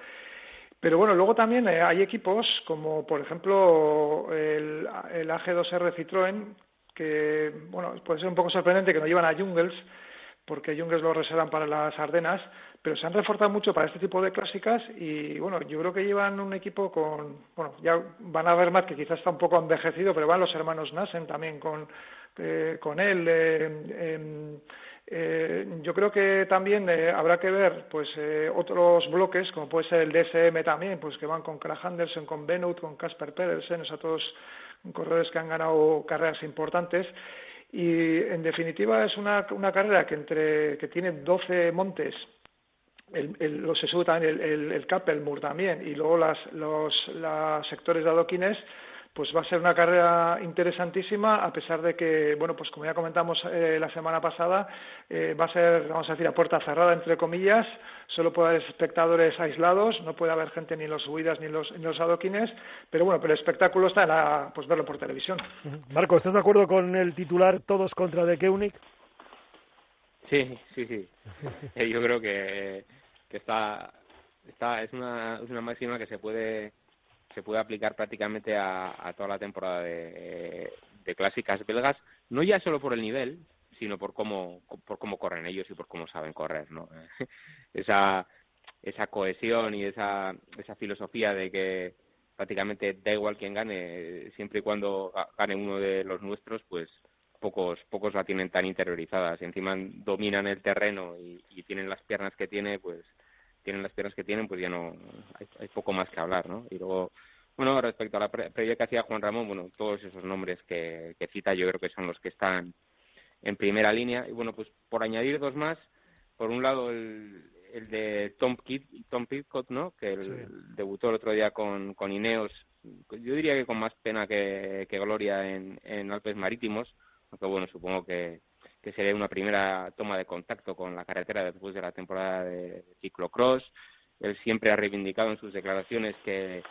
S3: Pero bueno, luego también eh, hay equipos como, por ejemplo, el, el AG2R Citroën, que, bueno, puede ser un poco sorprendente que no llevan a Jungles, porque Jungles lo reservan para las Ardenas, pero se han reforzado mucho para este tipo de clásicas y bueno, yo creo que llevan un equipo con, bueno, ya van a ver más que quizás está un poco envejecido, pero van los hermanos Nassen también con, eh, con él. Eh, eh, yo creo que también habrá que ver pues otros bloques, como puede ser el DSM también, pues que van con Krach Andersen, con Benut, con Casper Pedersen, o sea, todos corredores que han ganado carreras importantes y en definitiva es una, una carrera que entre que tiene 12 montes el, el, se sube también el, el, el Kappelmur también y luego las, los, los sectores de adoquines pues va a ser una carrera interesantísima, a pesar de que, bueno, pues como ya comentamos eh, la semana pasada, eh, va a ser, vamos a decir, a puerta cerrada, entre comillas, solo puede haber espectadores aislados, no puede haber gente ni en los subidas ni en los, en los adoquines, pero bueno, pero el espectáculo está en la, pues verlo por televisión.
S2: Marco, ¿estás de acuerdo con el titular todos contra De Keunig?
S5: Sí, sí, sí. Yo creo que, que está, está, es una, es una máxima que se puede se puede aplicar prácticamente a, toda la temporada de, clásicas belgas, no ya solo por el nivel, sino por cómo, por cómo corren ellos y por cómo saben correr, ¿no? esa, esa cohesión y esa, esa filosofía de que prácticamente da igual quién gane, siempre y cuando gane uno de los nuestros, pues pocos pocos la tienen tan interiorizada. Si encima dominan el terreno y, y tienen las piernas que tiene, pues tienen las piernas que tienen, pues ya no hay, poco más que hablar, ¿no? Y luego, bueno, respecto a la previa que hacía Juan Ramón, bueno, todos esos nombres que, cita yo creo que son los que están en primera línea. Y bueno, pues por añadir dos más, por un lado el, el de Tom, Kid, Tom Pitcott, ¿no? Que debutó el otro día con, con Ineos, yo diría que con más pena que, que gloria en, en Alpes Marítimos, aunque bueno, supongo que, que sería una primera toma de contacto con la carretera después de la temporada de ciclocross. Él siempre ha reivindicado en sus declaraciones que,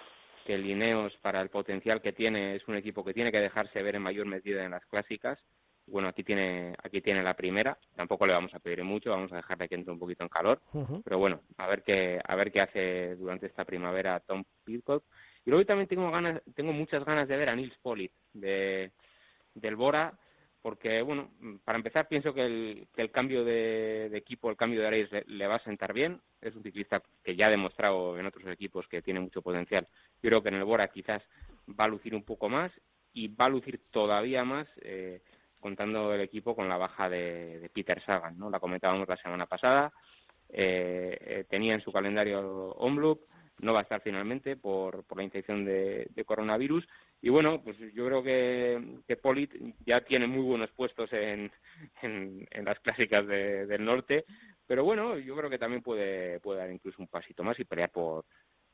S5: que el Lineos, para el potencial que tiene, es un equipo que tiene que dejarse ver en mayor medida en las clásicas. Bueno, aquí tiene, aquí tiene la primera. Tampoco le vamos a pedir mucho, vamos a dejarle que entre un poquito en calor. Pero bueno, a ver qué, a ver qué hace durante esta primavera Tom Pitcock. Y luego también tengo ganas, tengo muchas ganas de ver a Nils Polit de, del Bora porque, bueno, para empezar pienso que el, cambio de, equipo, el cambio de Ares le, va a sentar bien. Es un ciclista que ya ha demostrado en otros equipos que tiene mucho potencial. Yo creo que en el Bora quizás va a lucir un poco más y va a lucir todavía más eh, contando el equipo con la baja de, Peter Sagan, ¿no? La comentábamos la semana pasada. Eh, eh, tenía en su calendario Omloop, no va a estar finalmente por, por la infección de coronavirus y bueno, pues yo creo que, que Polit ya tiene muy buenos puestos en, en, las clásicas del norte, pero bueno, yo creo que también puede, puede dar incluso un pasito más y pelear por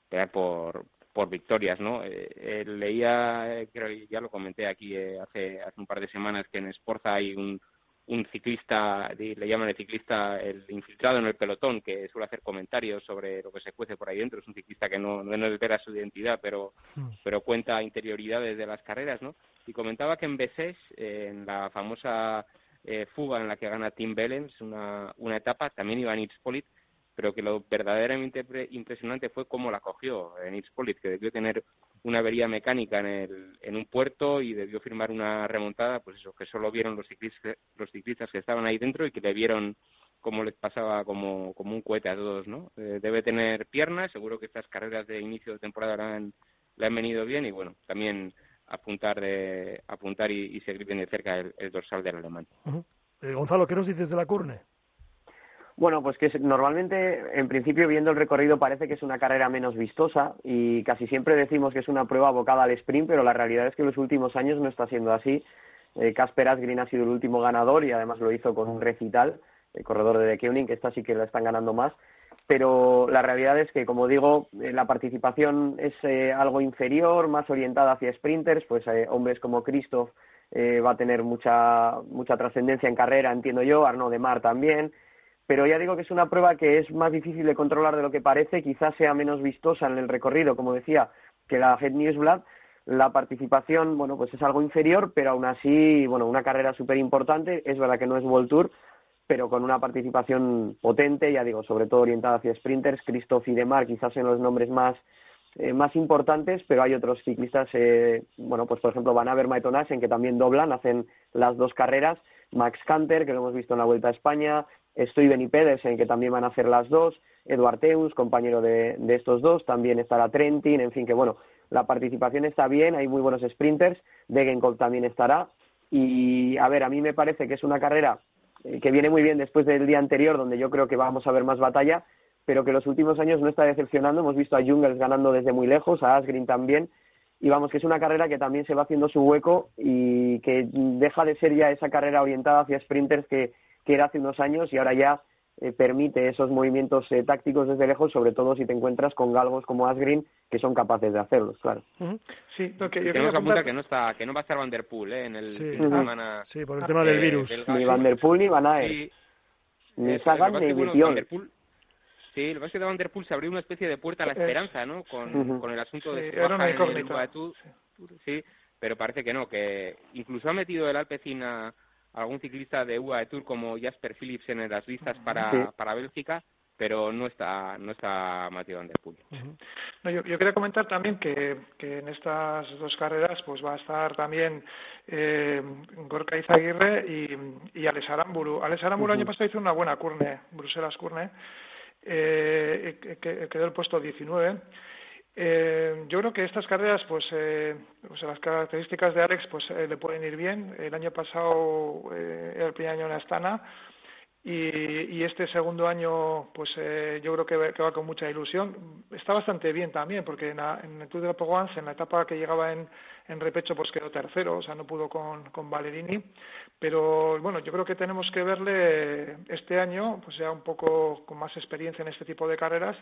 S5: pelear por, por victorias, ¿no? Eh, eh, leía, eh, creo ya lo comenté aquí hace, hace un par de semanas que en Sporza hay un, un ciclista, le llaman el ciclista el infiltrado en el pelotón, que suele hacer comentarios sobre lo que se cuece por ahí dentro. Es un ciclista que no, no espera su identidad, pero, hmm. pero cuenta interioridades de las carreras, ¿no? Y comentaba que en Besés, en la famosa eh, fuga en la que gana Tim Bellens, una, una etapa, también iba Nils Polit, pero que lo verdaderamente impresionante fue cómo la cogió Nils Polit, que debió tener una avería mecánica en, el, en un puerto y debió firmar una remontada, pues eso, que solo vieron los ciclistas, los ciclistas que estaban ahí dentro y que le vieron cómo les pasaba como, como un cohete a todos, ¿no? Eh, debe tener piernas, seguro que estas carreras de inicio de temporada le han, le han venido bien y bueno, también apuntar de apuntar y, seguir bien de cerca el, dorsal del alemán.
S2: Eh, Gonzalo, ¿qué nos dices de la Curne?
S4: Bueno, pues que normalmente, en principio, viendo el recorrido, parece que es una carrera menos vistosa y casi siempre decimos que es una prueba abocada al sprint, pero la realidad es que en los últimos años no está siendo así. Eh, Casper Asgreen ha sido el último ganador y además lo hizo con un recital, el corredor de Keuning, que esta sí que la están ganando más. Pero la realidad es que, como digo, eh, la participación es eh, algo inferior, más orientada hacia sprinters, pues hombres como Christoph va a tener mucha, mucha trascendencia en carrera, entiendo yo, Arnaud de Mar también pero ya digo que es una prueba que es más difícil de controlar de lo que parece, quizás sea menos vistosa en el recorrido, como decía, que la Head Newsblad. La participación, bueno, pues es algo inferior, pero aún así, bueno, una carrera súper importante. Es verdad que no es World Tour, pero con una participación potente, ya digo, sobre todo orientada hacia sprinters. Christoph y Demar quizás son los nombres más, eh, más importantes, pero hay otros ciclistas, eh, bueno, pues por ejemplo Van Avermaet en que también doblan, hacen las dos carreras. Max Canter, que lo hemos visto en la Vuelta a España, Estoy Benny Pedersen, que también van a hacer las dos, Eduard Teus, compañero de, estos dos, también estará Trentin, en fin, que bueno, la participación está bien, hay muy buenos sprinters, Degenkov también estará, y a ver, a mí me parece que es una carrera eh, que viene muy bien después del día anterior, donde yo creo que vamos a ver más batalla, pero que los últimos años no está decepcionando, hemos visto a Jungels ganando desde muy lejos, a Asgreen también, y vamos, que es una carrera que también se va haciendo su hueco y que deja de ser ya esa carrera orientada hacia sprinters que que era hace unos años y ahora ya eh, permite esos movimientos eh, tácticos desde lejos, sobre todo si te encuentras con galgos como Asgreen que son capaces de hacerlos, claro.
S5: Sí, lo que yo tenemos apuntar que no está, que no va a estar Van der Poel ¿eh? en el
S2: sí. semana. Sí, por el tema del virus.
S4: ni Van der Poel ni Van Aert. Ni Sagan ni Vition.
S5: Sí, lo que pasa es que de Van der Poel se abrió una especie de puerta a la esperanza, ¿no? Con, con el asunto de su baja en el sí, pero parece que no, que incluso ha metido el Alpecin a algún ciclista de UAE Tour como Jasper Philipsen en las listas para, para Bélgica, pero no está no está Mateo Van der Poel.
S3: no, yo, quería comentar también que, que en estas dos carreras pues va a estar también eh, Gorka Izaguirre y, y Alex Aramburu. Alex Aramburu el año pasado hizo una buena curne, Bruselas curne, eh, que, quedó el puesto 19 eh, yo creo que estas carreras, pues, eh, pues las características de Alex, pues eh, le pueden ir bien. El año pasado eh, era el primer año en Astana y, y este segundo año, pues eh, yo creo que, que, va con mucha ilusión. Está bastante bien también, porque en, en el Tour de la Provence, en la etapa que llegaba en, en repecho, pues quedó tercero, o sea, no pudo con, con Valerini. Pero bueno, yo creo que tenemos que verle este año, pues ya un poco con más experiencia en este tipo de carreras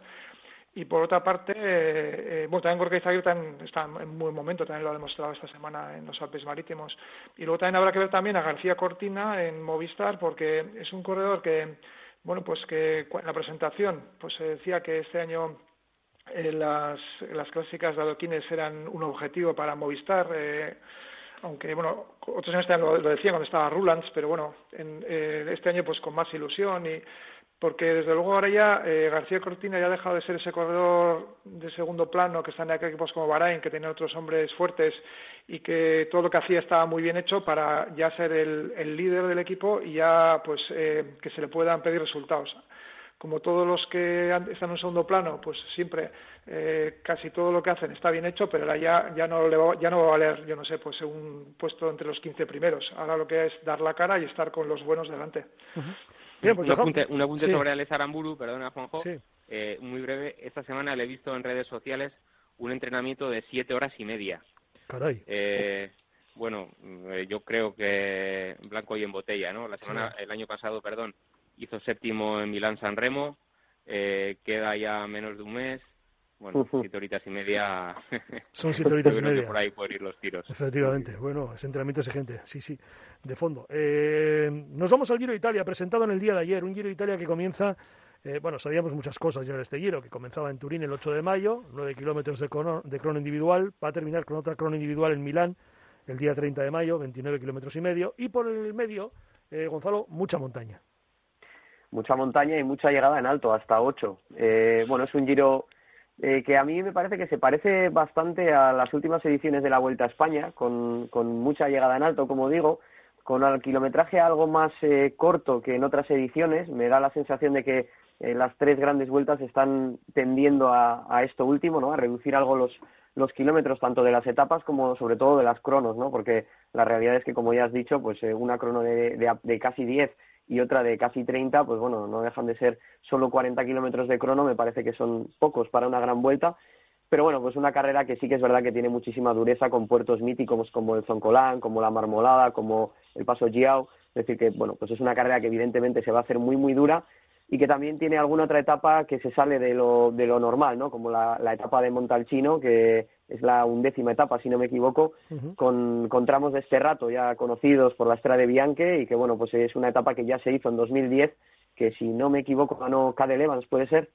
S3: y por otra parte, eh, eh bueno, también Gorka Izaguirre está en buen momento, también lo ha demostrado esta semana en los Alpes Marítimos. Y luego también habrá que ver también a García Cortina en Movistar, porque es un corredor que, bueno, pues que en la presentación pues se decía que este año eh, las, las clásicas de adoquines eran un objetivo para Movistar. Eh, aunque bueno, otros años lo, lo decían cuando estaba Rulands, pero bueno, en, eh, este año pues con más ilusión y porque desde luego ahora ya eh, García Cortina ya ha dejado de ser ese corredor de segundo plano que están en equipos como Bahrain, que tenía otros hombres fuertes y que todo lo que hacía estaba muy bien hecho para ya ser el, líder del equipo y ya pues eh, que se le puedan pedir resultados. Como todos los que están en un segundo plano, pues siempre eh, casi todo lo que hacen está bien hecho, pero ahora ya, ya, no le va, ya no va a valer, yo no sé, pues un puesto entre los 15 primeros. Ahora lo que es dar la cara y estar con los buenos delante.
S5: Pues un, apunte, un apunte sobre Alex Aramburu, perdona Juanjo, eh, muy breve. Esta semana le he visto en redes sociales un entrenamiento de siete horas y media.
S2: Caray.
S5: Eh, bueno, eh, yo creo que blanco y en botella, ¿no? La semana, el año pasado, perdón, hizo séptimo en Milán San Remo, eh, queda ya menos de un mes, bueno, siete horitas y media.
S2: Son siete horitas y media.
S5: por ahí pueden ir los tiros.
S2: Efectivamente. Bueno, ese entrenamiento exigente. Sí, sí, de fondo. Eh, nos vamos al Giro de Italia, presentado en el día de ayer. Un Giro de Italia que comienza. Eh, bueno, sabíamos muchas cosas ya de este Giro, que comenzaba en Turín el 8 de mayo, 9 kilómetros de, crono, de crono individual. Va a terminar con otra crono individual en Milán el día 30 de mayo, 29 kilómetros y medio. Y por el medio, eh, Gonzalo, mucha montaña.
S4: Mucha montaña y mucha llegada en alto, hasta 8. Eh, bueno, es un Giro eh, que a mí me parece que se parece bastante a las últimas ediciones de la Vuelta a España, con, con mucha llegada en alto, como digo, con el kilometraje algo más eh, corto que en otras ediciones. Me da la sensación de que eh, las tres grandes vueltas están tendiendo a, a, esto último, ¿no? A reducir algo los, los kilómetros, tanto de las etapas como sobre todo de las cronos, ¿no? Porque la realidad es que, como ya has dicho, pues una crono de, de, de casi 10 y otra de casi 30, pues bueno, no dejan de ser solo 40 kilómetros de crono, me parece que son pocos para una gran vuelta. Pero bueno, pues una carrera que sí que es verdad que tiene muchísima dureza con puertos míticos como el Zoncolán, como la Marmolada, como el Paso Giao. Es decir, que bueno, pues es una carrera que evidentemente se va a hacer muy, muy dura y que también tiene alguna otra etapa que se sale de lo, de lo normal, ¿no? Como la, la etapa de Montalcino, que es la undécima etapa, si no me equivoco, con, con, tramos de este rato ya conocidos por la Estrada de Bianche y que, bueno, pues es una etapa que ya se hizo en 2010, que si no me equivoco ganó Cadel Evans, puede ser,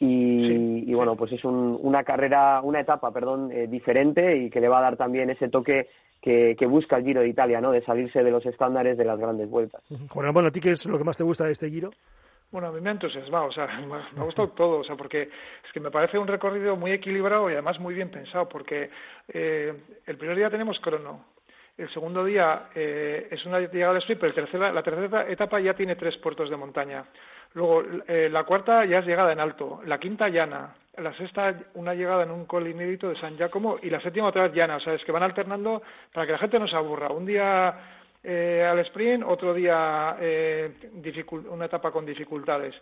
S4: y, y bueno, pues es un, una carrera, una etapa, perdón, eh, diferente y que le va a dar también ese toque que, que, busca el Giro de Italia, ¿no? De salirse de los estándares de las grandes vueltas.
S2: bueno, ¿a ti qué es lo que más te gusta de este Giro?
S3: Bueno, a mí me ha entusiasmado, o sea, me ha gustado todo, o sea, porque es que me parece un recorrido muy equilibrado y además muy bien pensado, porque eh, el primer día tenemos crono, el segundo día eh, es una llegada de sprint, pero el tercera, la tercera etapa ya tiene tres puertos de montaña. Luego, eh, la cuarta ya es llegada en alto, la quinta llana, la sexta una llegada en un colinédito de San Giacomo y la séptima otra vez llana, o sea, es que van alternando para que la gente no se aburra. Un día eh, al sprint, otro día eh, una etapa con dificultades.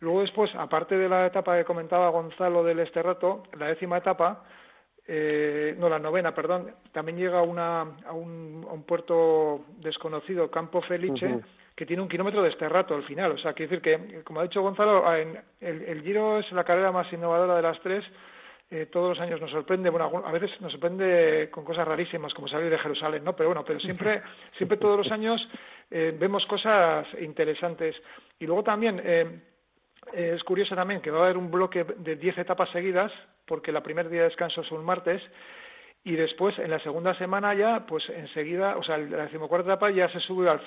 S3: Luego después, aparte de la etapa que comentaba Gonzalo del este rato, la décima etapa, eh, no la novena, perdón, también llega una, a, un, a, un, puerto desconocido, Campo Felice, que tiene un kilómetro de este rato al final. O sea, quiere decir que, como ha dicho Gonzalo, en, el, el Giro es la carrera más innovadora de las tres eh, todos los años nos sorprende, bueno, a veces nos sorprende con cosas rarísimas como salir de Jerusalén, ¿no? Pero bueno, pero siempre, siempre todos los años eh, vemos cosas interesantes. Y luego también eh, es curioso también que va a haber un bloque de 10 etapas seguidas, porque la primer día de descanso es un martes, y después en la segunda semana ya, pues enseguida, o sea, la decimocuarta etapa ya se sube al,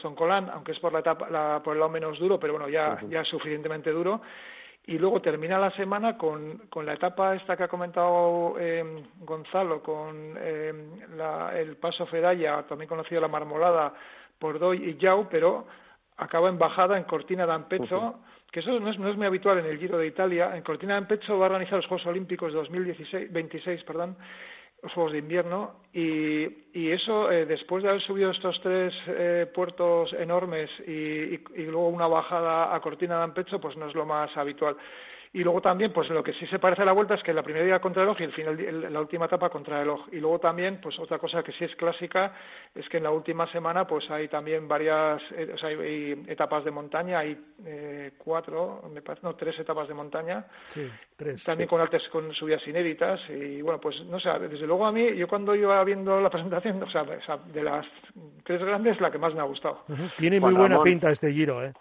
S3: Zoncolán, aunque es por la etapa, por el lado menos duro, pero bueno, ya, ya es suficientemente duro y luego termina la semana con, con la etapa esta que ha comentado eh, Gonzalo, con eh, la, el paso Fedaya, también conocido la Marmolada, por Doy y Yau, pero acaba en bajada en Cortina d'Ampezzo, que eso no es, no es muy habitual en el Giro de Italia. En Cortina d'Ampezzo va a organizar los Juegos Olímpicos de 2026, perdón, los Juegos de Invierno y, y eso eh, después de haber subido estos tres eh, puertos enormes y, y, luego una bajada a Cortina de Ampecho pues no es lo más habitual Y luego también, pues lo que sí se parece a la vuelta es que la primera día contra el y el final, la última etapa contra el Y luego también, pues otra cosa que sí es clásica es que en la última semana, pues hay también varias, eh, o sea, hay, etapas de montaña, hay eh, cuatro, me parece, no, tres etapas de montaña.
S2: Sí, tres.
S3: También con altas, con subidas inéditas. Y bueno, pues no sé, desde luego a mí, yo cuando iba viendo la presentación, o sea, de las tres grandes, la que más me ha gustado.
S2: Tiene muy buena pinta este giro, ¿eh?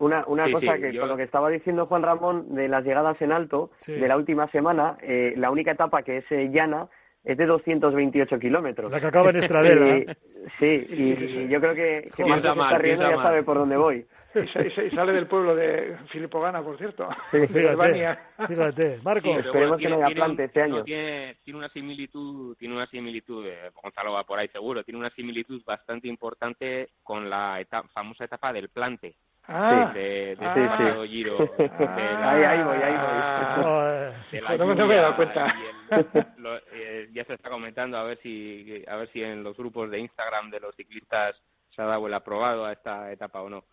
S4: Una una cosa que con lo que estaba diciendo Juan Ramón de las llegadas en alto de la última semana, eh, la única etapa que es eh, llana es de 228 kilómetros.
S2: La que acaba en Estradela. ¿eh?
S4: sí, y, yo creo que, que Marcos está riendo ya sabe por dónde voy.
S3: Y, sale del pueblo de Filippo Gana, por cierto.
S2: Sí, fíjate, fíjate. Marco.
S4: esperemos que no haya plante este año.
S5: tiene, tiene una similitud, tiene una similitud, eh, Gonzalo va por ahí seguro, tiene una similitud bastante importante con la famosa etapa del plante.
S3: Ah,
S5: de, de
S3: ah,
S5: Giro.
S4: ahí, ahí voy, ahí voy.
S3: no, me he dado cuenta.
S5: Eh, ya se está comentando a ver si a ver si en los grupos de Instagram de los ciclistas se ha dado el aprobado a esta etapa o no.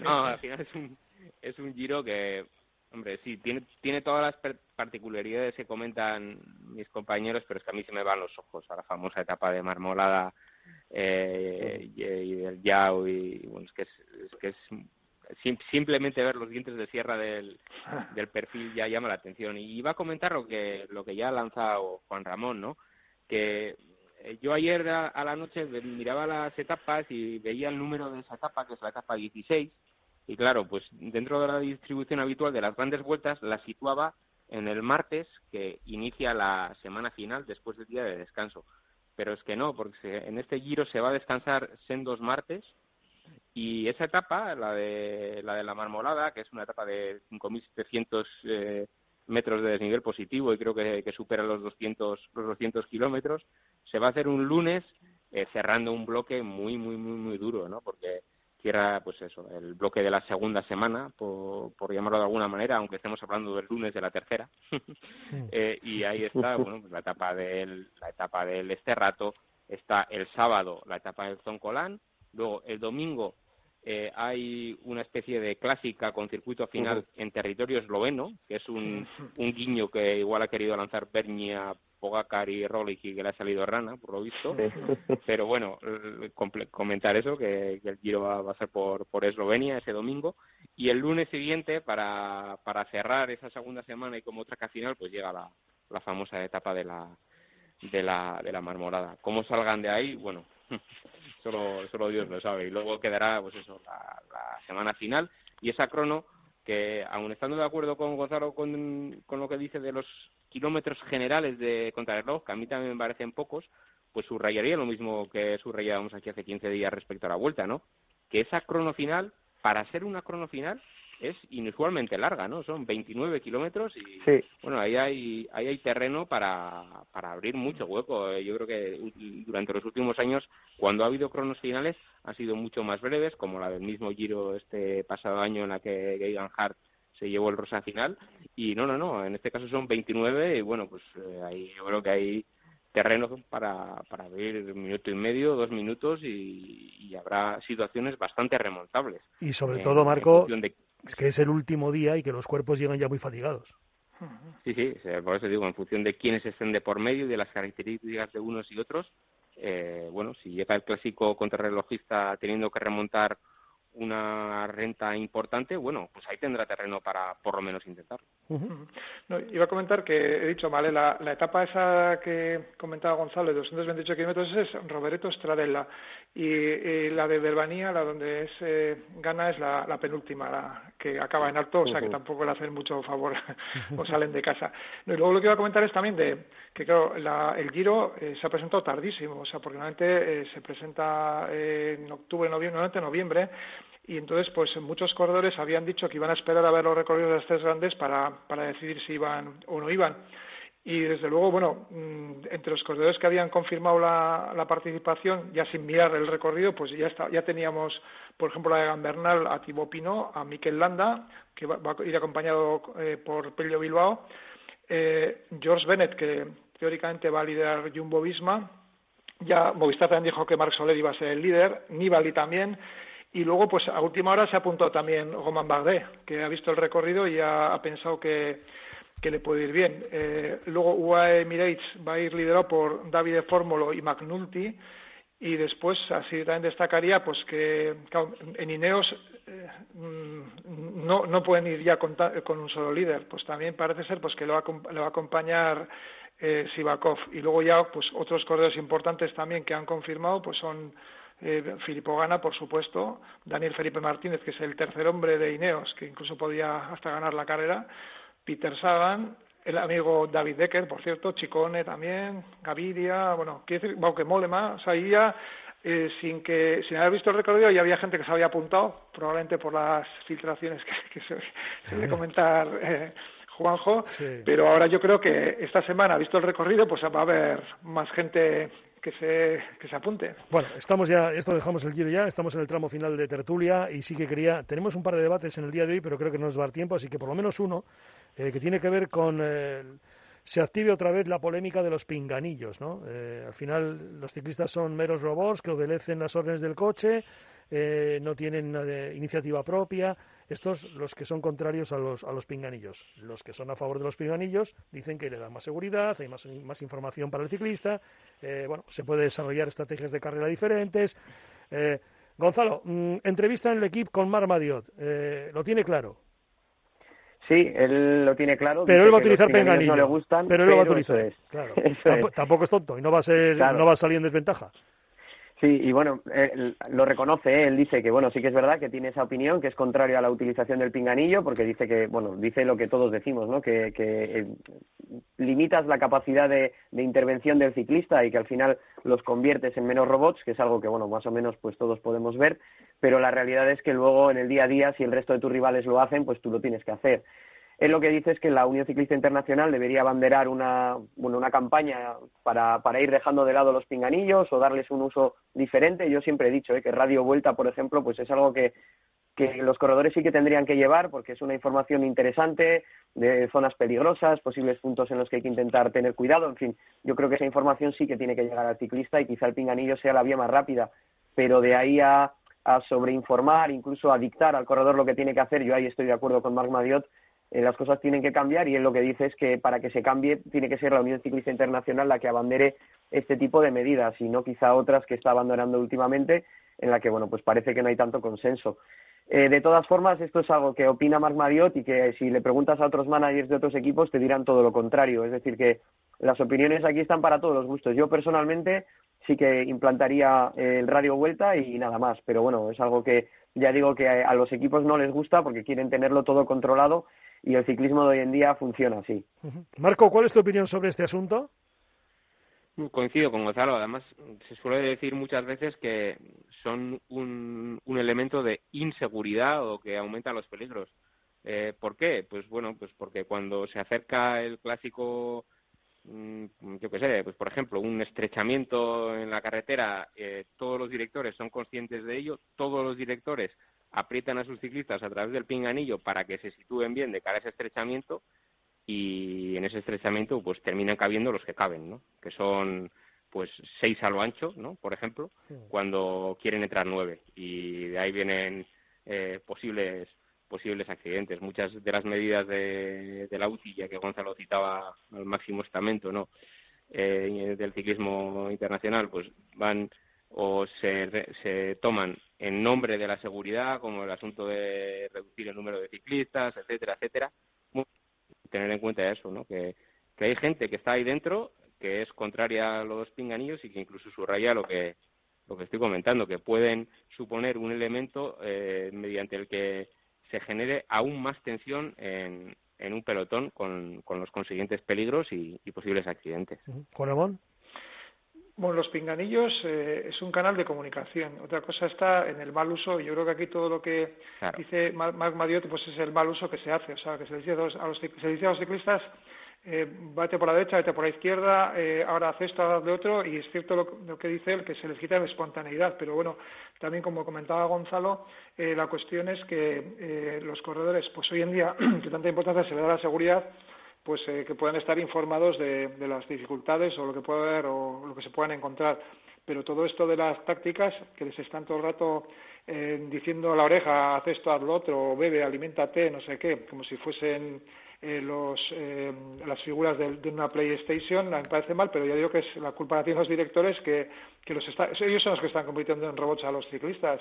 S5: No, al final es un, es un Giro que, hombre, sí, tiene, tiene todas las particularidades que comentan mis compañeros, pero es que a mí se me van los ojos a la famosa etapa de Marmolada eh, y, del Yao y bueno, es que es, es que es simplemente ver los dientes de sierra del, del perfil ya llama la atención. Y iba a comentar lo que, lo que ya ha lanzado Juan Ramón, ¿no? Que eh, yo ayer a, la noche miraba las etapas y veía el número de esa etapa, que es la etapa 16, y claro, pues dentro de la distribución habitual de las grandes vueltas la situaba en el martes que inicia la semana final después del día de descanso. Pero es que no, porque en este giro se va a descansar sendos martes y esa etapa, la de la, de la Marmolada, que es una etapa de 5.700 eh, metros de desnivel positivo y creo que, supera los 200, los 200 kilómetros, se va a hacer un lunes eh, cerrando un bloque muy, muy, muy, muy duro, ¿no? Porque cierra, pues eso, el bloque de la segunda semana, por, por llamarlo de alguna manera, aunque estemos hablando del lunes de la tercera. eh, y ahí está, bueno, pues la etapa del, la etapa del Esterrato, está el sábado la etapa del Zoncolán, Luego, el domingo eh, hay una especie de clásica con circuito final en territorio esloveno, que es un, un, guiño que igual ha querido lanzar Bernia, Pogacar y Roglic y que le ha salido rana, por lo visto. Pero bueno, comentar eso, que, el giro va, a ser por, por Eslovenia ese domingo. Y el lunes siguiente, para, para cerrar esa segunda semana y como traca final, pues llega la, la famosa etapa de la, de la, de la marmorada. ¿Cómo salgan de ahí? Bueno, solo, solo Dios lo sabe. Y luego quedará, pues eso, la, semana final y esa crono que, aun estando de acuerdo con Gonzalo con, con lo que dice de los kilómetros generales de contrarreloj, que a mí también me parecen pocos, pues subrayaría lo mismo que subrayábamos aquí hace 15 días respecto a la vuelta, ¿no? Que esa crono final, para ser una crono final, es inusualmente larga, ¿no? Son 29 kilómetros y, bueno, ahí hay, ahí hay terreno para, para abrir mucho hueco. Yo creo que durante los últimos años, cuando ha habido cronos finales, han sido mucho más breves, como la del mismo Giro este pasado año en la que Geigan Hart se llevó el rosa final. Y no, no, no, en este caso son 29 y, bueno, pues eh, ahí yo creo que hay terreno para, para abrir un minuto y medio, dos minutos y, habrá situaciones bastante remontables.
S2: Y sobre todo, Marco, es que es el último día y que los cuerpos llegan ya muy fatigados.
S5: Sí, sí, por eso digo, en función de quiénes estén de por medio y de las características de unos y otros, eh, bueno, si llega el clásico contrarrelojista teniendo que remontar una renta importante, bueno, pues ahí tendrá terreno para por lo menos intentarlo.
S3: no, iba a comentar que he dicho, vale, la, etapa esa que comentaba Gonzalo de 228 kilómetros es Rovereto Stradella y, la de Belvanía, la donde es eh, gana es la, penúltima, la que acaba en alto, o sea que tampoco le hacen mucho favor o salen de casa. y luego lo que iba a comentar es también de que claro, el Giro eh, se ha presentado tardísimo, o sea, porque normalmente eh, se presenta en octubre, noviembre, normalmente noviembre, y entonces pues muchos corredores habían dicho que iban a esperar a ver los recorridos de las tres grandes para, para decidir si iban o no iban. Y desde luego, bueno, mm, entre los corredores que habían confirmado la, participación, ya sin mirar el recorrido, pues ya, está, ya teníamos, por ejemplo, la de Gambernal a Thibaut Pinot, a Mikel Landa, que va, a ir acompañado eh, por Pello Bilbao, eh, George Bennett, que teóricamente va a liderar Jumbo Visma, ya Movistar también dijo que Marc Soler iba a ser el líder, Nibali también, Y luego, pues a última hora se ha apuntado también Roman Bardet, que ha visto el recorrido y ha, pensado que, que, le puede ir bien. Eh, luego UAE Emirates va a ir liderado por Davide Fórmulo y McNulty. Y después, así también destacaría, pues que en Ineos eh, no, no pueden ir ya con, con, un solo líder. Pues también parece ser pues que lo va, a acompañar eh, Sivakov. Y luego ya, pues otros corredores importantes también que han confirmado, pues son eh, Filippo Gana, por supuesto, Daniel Felipe Martínez, que es el tercer hombre de Ineos, que incluso podía hasta ganar la carrera, Peter Sagan, el amigo David Decker, por cierto, Chicone también, Gaviria, bueno, quiere decir, Bauke Molema, o sea, ahí ya, eh, sin que sin haber visto el recorrido ya había gente que se había apuntado, probablemente por las filtraciones que, se suele comentar eh, Juanjo, pero ahora yo creo que esta semana, visto el recorrido, pues va a haber más gente que se, que se apunte.
S2: Bueno, estamos ya, esto dejamos el giro ya, estamos en el tramo final de tertulia y sí que quería, tenemos un par de debates en el día de hoy, pero creo que no nos va a dar tiempo, así que por lo menos uno, eh, que tiene que ver con, eh, se active otra vez la polémica de los pinganillos, ¿no? Eh, al final los ciclistas son meros robots que obedecen las órdenes del coche, no tienen iniciativa propia, estos, los que son contrarios a los, a los pinganillos. Los que son a favor de los pinganillos dicen que le da más seguridad, hay más, más información para el ciclista, eh, bueno, se puede desarrollar estrategias de carrera diferentes. Eh, Gonzalo, mm, entrevista en el equipo con Mar Madiot, eh, ¿lo tiene claro?
S4: Sí, él lo tiene claro.
S2: Pero él va a utilizar pinganillos.
S4: No le gustan,
S2: pero él lo va a utilizar. Claro. Tampoco, es tonto y no va a ser, no va a salir en desventaja.
S4: Sí, y bueno, lo reconoce, él dice que bueno, sí que es verdad que tiene esa opinión, que es contrario a la utilización del pinganillo, porque dice que, bueno, dice lo que todos decimos, ¿no? Que, eh, limitas la capacidad de, intervención del ciclista y que al final los conviertes en menos robots, que es algo que, bueno, más o menos pues todos podemos ver, pero la realidad es que luego en el día a día, si el resto de tus rivales lo hacen, pues tú lo tienes que hacer. Él lo que dice es que la Unión Ciclista Internacional debería abanderar una, bueno, una campaña para, para ir dejando de lado los pinganillos o darles un uso diferente. Yo siempre he dicho ¿eh? que Radio Vuelta, por ejemplo, pues es algo que, que los corredores sí que tendrían que llevar porque es una información interesante de zonas peligrosas, posibles puntos en los que hay que intentar tener cuidado. En fin, yo creo que esa información sí que tiene que llegar al ciclista y quizá el pinganillo sea la vía más rápida. Pero de ahí a, a sobreinformar, incluso a dictar al corredor lo que tiene que hacer, yo ahí estoy de acuerdo con Marc Madiot, eh, las cosas tienen que cambiar y él lo que dice es que para que se cambie tiene que ser la Unión Ciclista Internacional la que abandere este tipo de medidas y no quizá otras que está abandonando últimamente en la que bueno pues parece que no hay tanto consenso. Eh, de todas formas, esto es algo que opina Marc Mariot y que si le preguntas a otros managers de otros equipos te dirán todo lo contrario. Es decir, que las opiniones aquí están para todos los gustos. Yo personalmente sí que implantaría el radio vuelta y nada más, pero bueno, es algo que ya digo que a los equipos no les gusta porque quieren tenerlo todo controlado y el ciclismo de hoy en día funciona así.
S2: Marco, ¿cuál es tu opinión sobre este asunto?
S5: Coincido con Gonzalo. Además, se suele decir muchas veces que son un, un elemento de inseguridad o que aumenta los peligros. Eh, ¿Por qué? Pues bueno, pues porque cuando se acerca el clásico, mm, yo qué sé, pues por ejemplo, un estrechamiento en la carretera, eh, todos los directores son conscientes de ello, todos los directores aprietan a sus ciclistas a través del pinganillo para que se sitúen bien de cara a ese estrechamiento y en ese estrechamiento pues terminan cabiendo los que caben, ¿no? Que son pues seis a lo ancho, ¿no? Por ejemplo, cuando quieren entrar nueve y de ahí vienen eh, posibles posibles accidentes. Muchas de las medidas de, de la UCI, ya que Gonzalo citaba al máximo estamento, ¿no? Eh, del ciclismo internacional, pues van o se, se toman en nombre de la seguridad, como el asunto de reducir el número de ciclistas, etcétera, etcétera. tener en cuenta eso, ¿no? Que, hay gente que está ahí dentro que es contraria a los pinganillos y que incluso subraya lo que lo que estoy comentando, que pueden suponer un elemento eh, mediante el que se genere aún más tensión en, en un pelotón con, con los consiguientes peligros y, posibles accidentes.
S2: ¿Con?
S3: Bueno, los pinganillos eh, es un canal de comunicación. Otra cosa está en el mal uso. Y yo creo que aquí todo lo que dice Marc Madiot pues es el mal uso que se hace. O sea, que se dice a los, se dice a los ciclistas eh, vete por la derecha, vete por la izquierda, eh, ahora haz esto, haz de otro, y es cierto lo, que dice él, que se les quita la espontaneidad, pero bueno, también como comentaba Gonzalo, eh, la cuestión es que los corredores, pues hoy en día, que tanta importancia se le da a la seguridad, pues eh, que puedan estar informados de, de, las dificultades o lo que puede haber o lo que se puedan encontrar. Pero todo esto de las tácticas que les están todo el rato eh, diciendo a la oreja, haz esto, haz lo otro, bebe, aliméntate, no sé qué, como si fuesen eh, los, eh, las figuras de, de, una PlayStation, me parece mal, pero ya digo que es la culpa tienen los directores que, que los está, ellos son los que están convirtiendo en robots a los ciclistas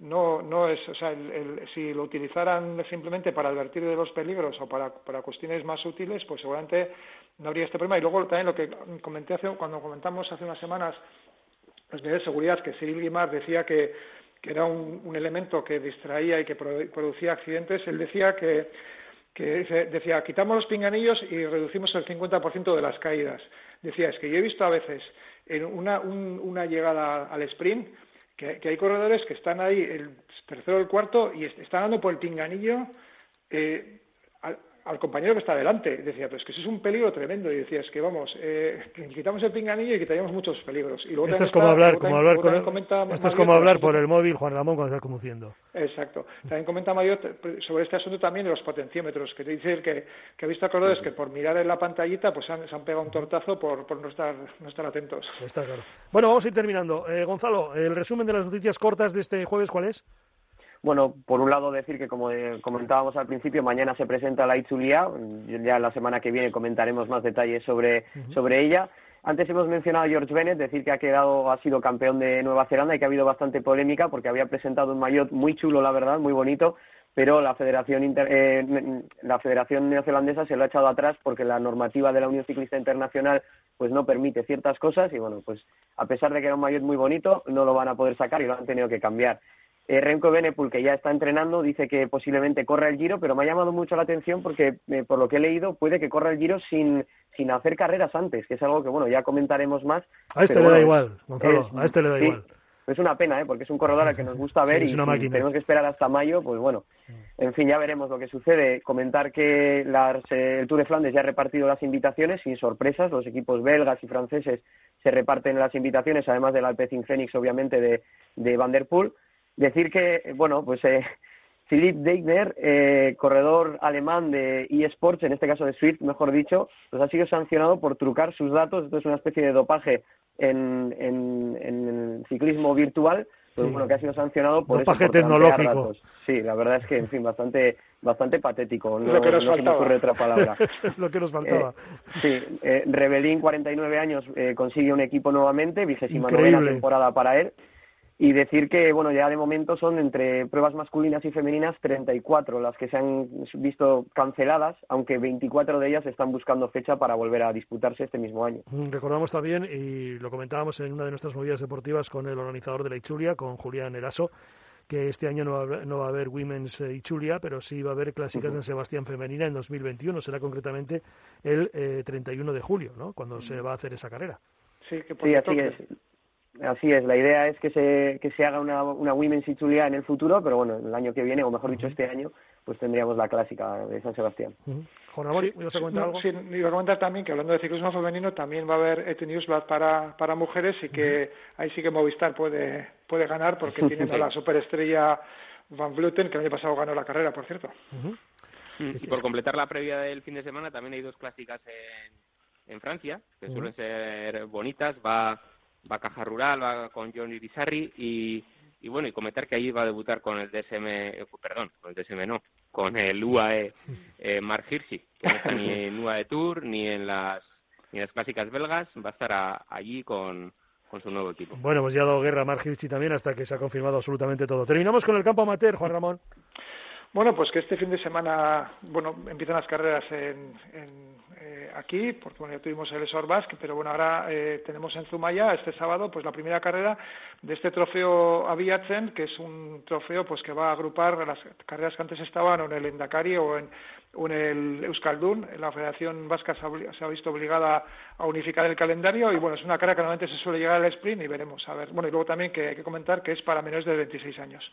S3: no, no es, o sea, el, si lo utilizaran simplemente para advertir de los peligros o para, para cuestiones más útiles, pues seguramente no habría este problema. Y luego también lo que comenté hace, cuando comentamos hace unas semanas las medidas de seguridad, que Cyril Guimard decía que, que era un, un, elemento que distraía y que producía accidentes, él decía que, que decía, quitamos los pinganillos y reducimos el 50% de las caídas. Decía, es que yo he visto a veces en una, un, una llegada al sprint que, hay corredores que están ahí el tercero o el cuarto y están dando por el pinganillo eh, compañero que está delante. Decía, pero es que eso es un peligro tremendo. Y decía, es que vamos, eh, quitamos el pinganillo y quitaríamos muchos peligros. Y
S2: luego esto es como hablar, como hablar, esto es como hablar por el móvil, Juan Ramón, cuando estás conduciendo.
S3: Exacto. También comenta Mayor sobre este asunto también de los potenciómetros, que te dice que, que ha visto a corredores que por mirar en la pantallita pues han, se han pegado un tortazo por, por no, estar, no estar atentos.
S2: Está claro. Bueno, vamos a ir terminando. Eh, Gonzalo, el resumen de las noticias cortas de este jueves, ¿cuál es?
S4: Bueno, por un lado decir que como comentábamos al principio, mañana se presenta la Itzulia, ya la semana que viene comentaremos más detalles sobre, sobre ella. Antes hemos mencionado a George Bennett, decir que ha quedado, ha sido campeón de Nueva Zelanda y que ha habido bastante polémica porque había presentado un maillot muy chulo, la verdad, muy bonito, pero la Federación, Inter, eh, la Federación Neozelandesa se lo ha echado atrás porque la normativa de la Unión Ciclista Internacional pues no permite ciertas cosas y bueno, pues a pesar de que era un maillot muy bonito, no lo van a poder sacar y lo han tenido que cambiar. Eh, Renko Benepul, que ya está entrenando, dice que posiblemente corra el Giro, pero me ha llamado mucho la atención porque, eh, por lo que he leído, puede que corra el Giro sin, sin hacer carreras antes, que es algo que, bueno, ya comentaremos más.
S2: A este le da igual, Gonzalo, a este le da igual.
S4: Es una pena, ¿eh? porque es un corredor al que nos gusta ver y, tenemos que esperar hasta mayo, pues bueno, en fin, ya veremos lo que sucede. Comentar que las, eh, el Tour de Flandes ya ha repartido las invitaciones sin sorpresas, los equipos belgas y franceses se reparten las invitaciones, además del Alpecin Phoenix, obviamente, de, de Van der Poel Decir que, bueno, pues eh, Philipp Deigner, eh, corredor alemán de eSports, en este caso de Swift, mejor dicho, pues ha sido sancionado por trucar sus datos. Esto es una especie de dopaje en, en, en el ciclismo virtual, pues bueno, que ha sido sancionado por
S2: dopaje tecnológico.
S4: Sí, la verdad es que, en fin, bastante bastante patético. No, lo que nos no faltaba. ocurre otra palabra.
S2: lo que nos faltaba.
S4: Eh, sí, eh, Rebelín, 49 años, eh, consigue un equipo nuevamente, vigésima novena temporada para él y decir que bueno ya de momento son entre pruebas masculinas y femeninas 34 las que se han visto canceladas aunque 24 de ellas están buscando fecha para volver a disputarse este mismo año
S2: mm, recordamos también y lo comentábamos en una de nuestras movidas deportivas con el organizador de la Ichulia con Julián Eraso que este año no va, a haber, no va a haber Women's eh, Ichulia, pero sí va a haber clásicas en Sebastián femenina en 2021. Será concretamente el eh, 31 de julio, ¿no? Cuando se va a hacer esa carrera.
S3: Sí, que por sí así
S4: es. Así es, la idea es que se, que se haga una, una Women's Itulia en el futuro, pero bueno, el año que viene, o mejor dicho este año, pues tendríamos la clásica de San Sebastián.
S2: Uh ¿ibas a comentar algo?
S3: Sí, iba a comentar también que hablando de ciclismo femenino también va a haber ET Newsblad para, para mujeres y que ahí sí que Movistar puede, puede ganar porque tienen a la superestrella Van Vleuten, que el año pasado ganó la carrera, por cierto.
S5: Y por completar la previa del fin de semana, también hay dos clásicas en, en Francia, que suelen ser bonitas. Va va a Caja Rural, va con John Irizarry y, y bueno, y comentar que ahí va a debutar con el DSM, eh, perdón, con el DSM no, con el UAE eh, Mark Hirschi, que no está ni en UAE Tour ni en las ni en las clásicas belgas, va a estar allí con, con su nuevo equipo.
S2: Bueno, pues ya ha dado guerra a Mark Hirschi también hasta que se ha confirmado absolutamente todo. Terminamos con el campo amateur, Juan Ramón.
S3: Bueno, pues que este fin de semana, bueno, empiezan las carreras en, en eh, aquí, porque bueno, ya tuvimos el Basque, pero bueno, ahora eh, tenemos en Zumaya este sábado pues la primera carrera de este trofeo Aviatzen, que es un trofeo pues que va a agrupar las carreras que antes estaban en el Endacari o en, en el Euskaldun. La Federación Vasca se ha, visto obligada a unificar el calendario y bueno, es una carrera que normalmente se suele llegar al sprint y veremos. A ver, bueno, y luego también que hay que comentar que es para menores de 26 años.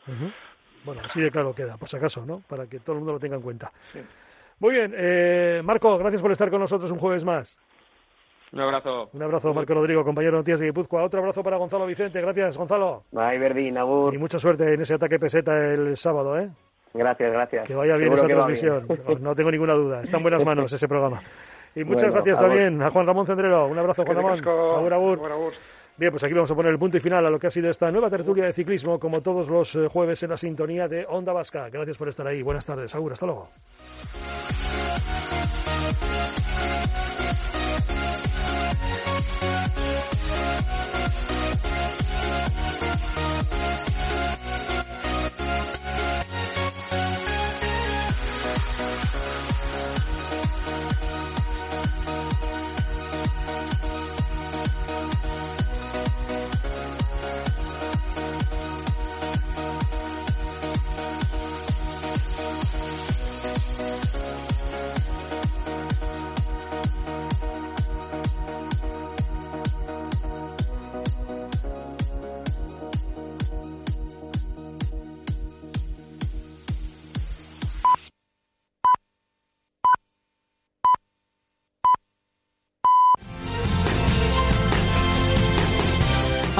S2: Bueno, así de claro queda, por si acaso, ¿no? Para que todo el mundo lo tenga en cuenta. Muy bien, eh, Marco, gracias por estar con nosotros un jueves más.
S5: Un abrazo.
S2: Un abrazo, Marco Rodrigo, compañero de Noticias de Guipúzcoa. Otro abrazo para Gonzalo Vicente. Gracias, Gonzalo.
S4: Bye, Verdi,
S2: Y mucha suerte en ese ataque peseta el sábado, ¿eh?
S4: Gracias, gracias.
S2: Que vaya bien esa transmisión. No tengo ninguna duda. Está en buenas manos ese programa. Y muchas gracias también a Juan Ramón Cendrero. Un abrazo, Juan Ramón. Agur, Bien, pues aquí vamos a poner el punto y final a lo que ha sido esta nueva tertulia de ciclismo, como todos los eh, jueves en la sintonía de Onda Vasca. Gracias por estar ahí. Buenas tardes. Agur, hasta luego.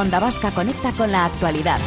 S6: Onda conecta con la actualidad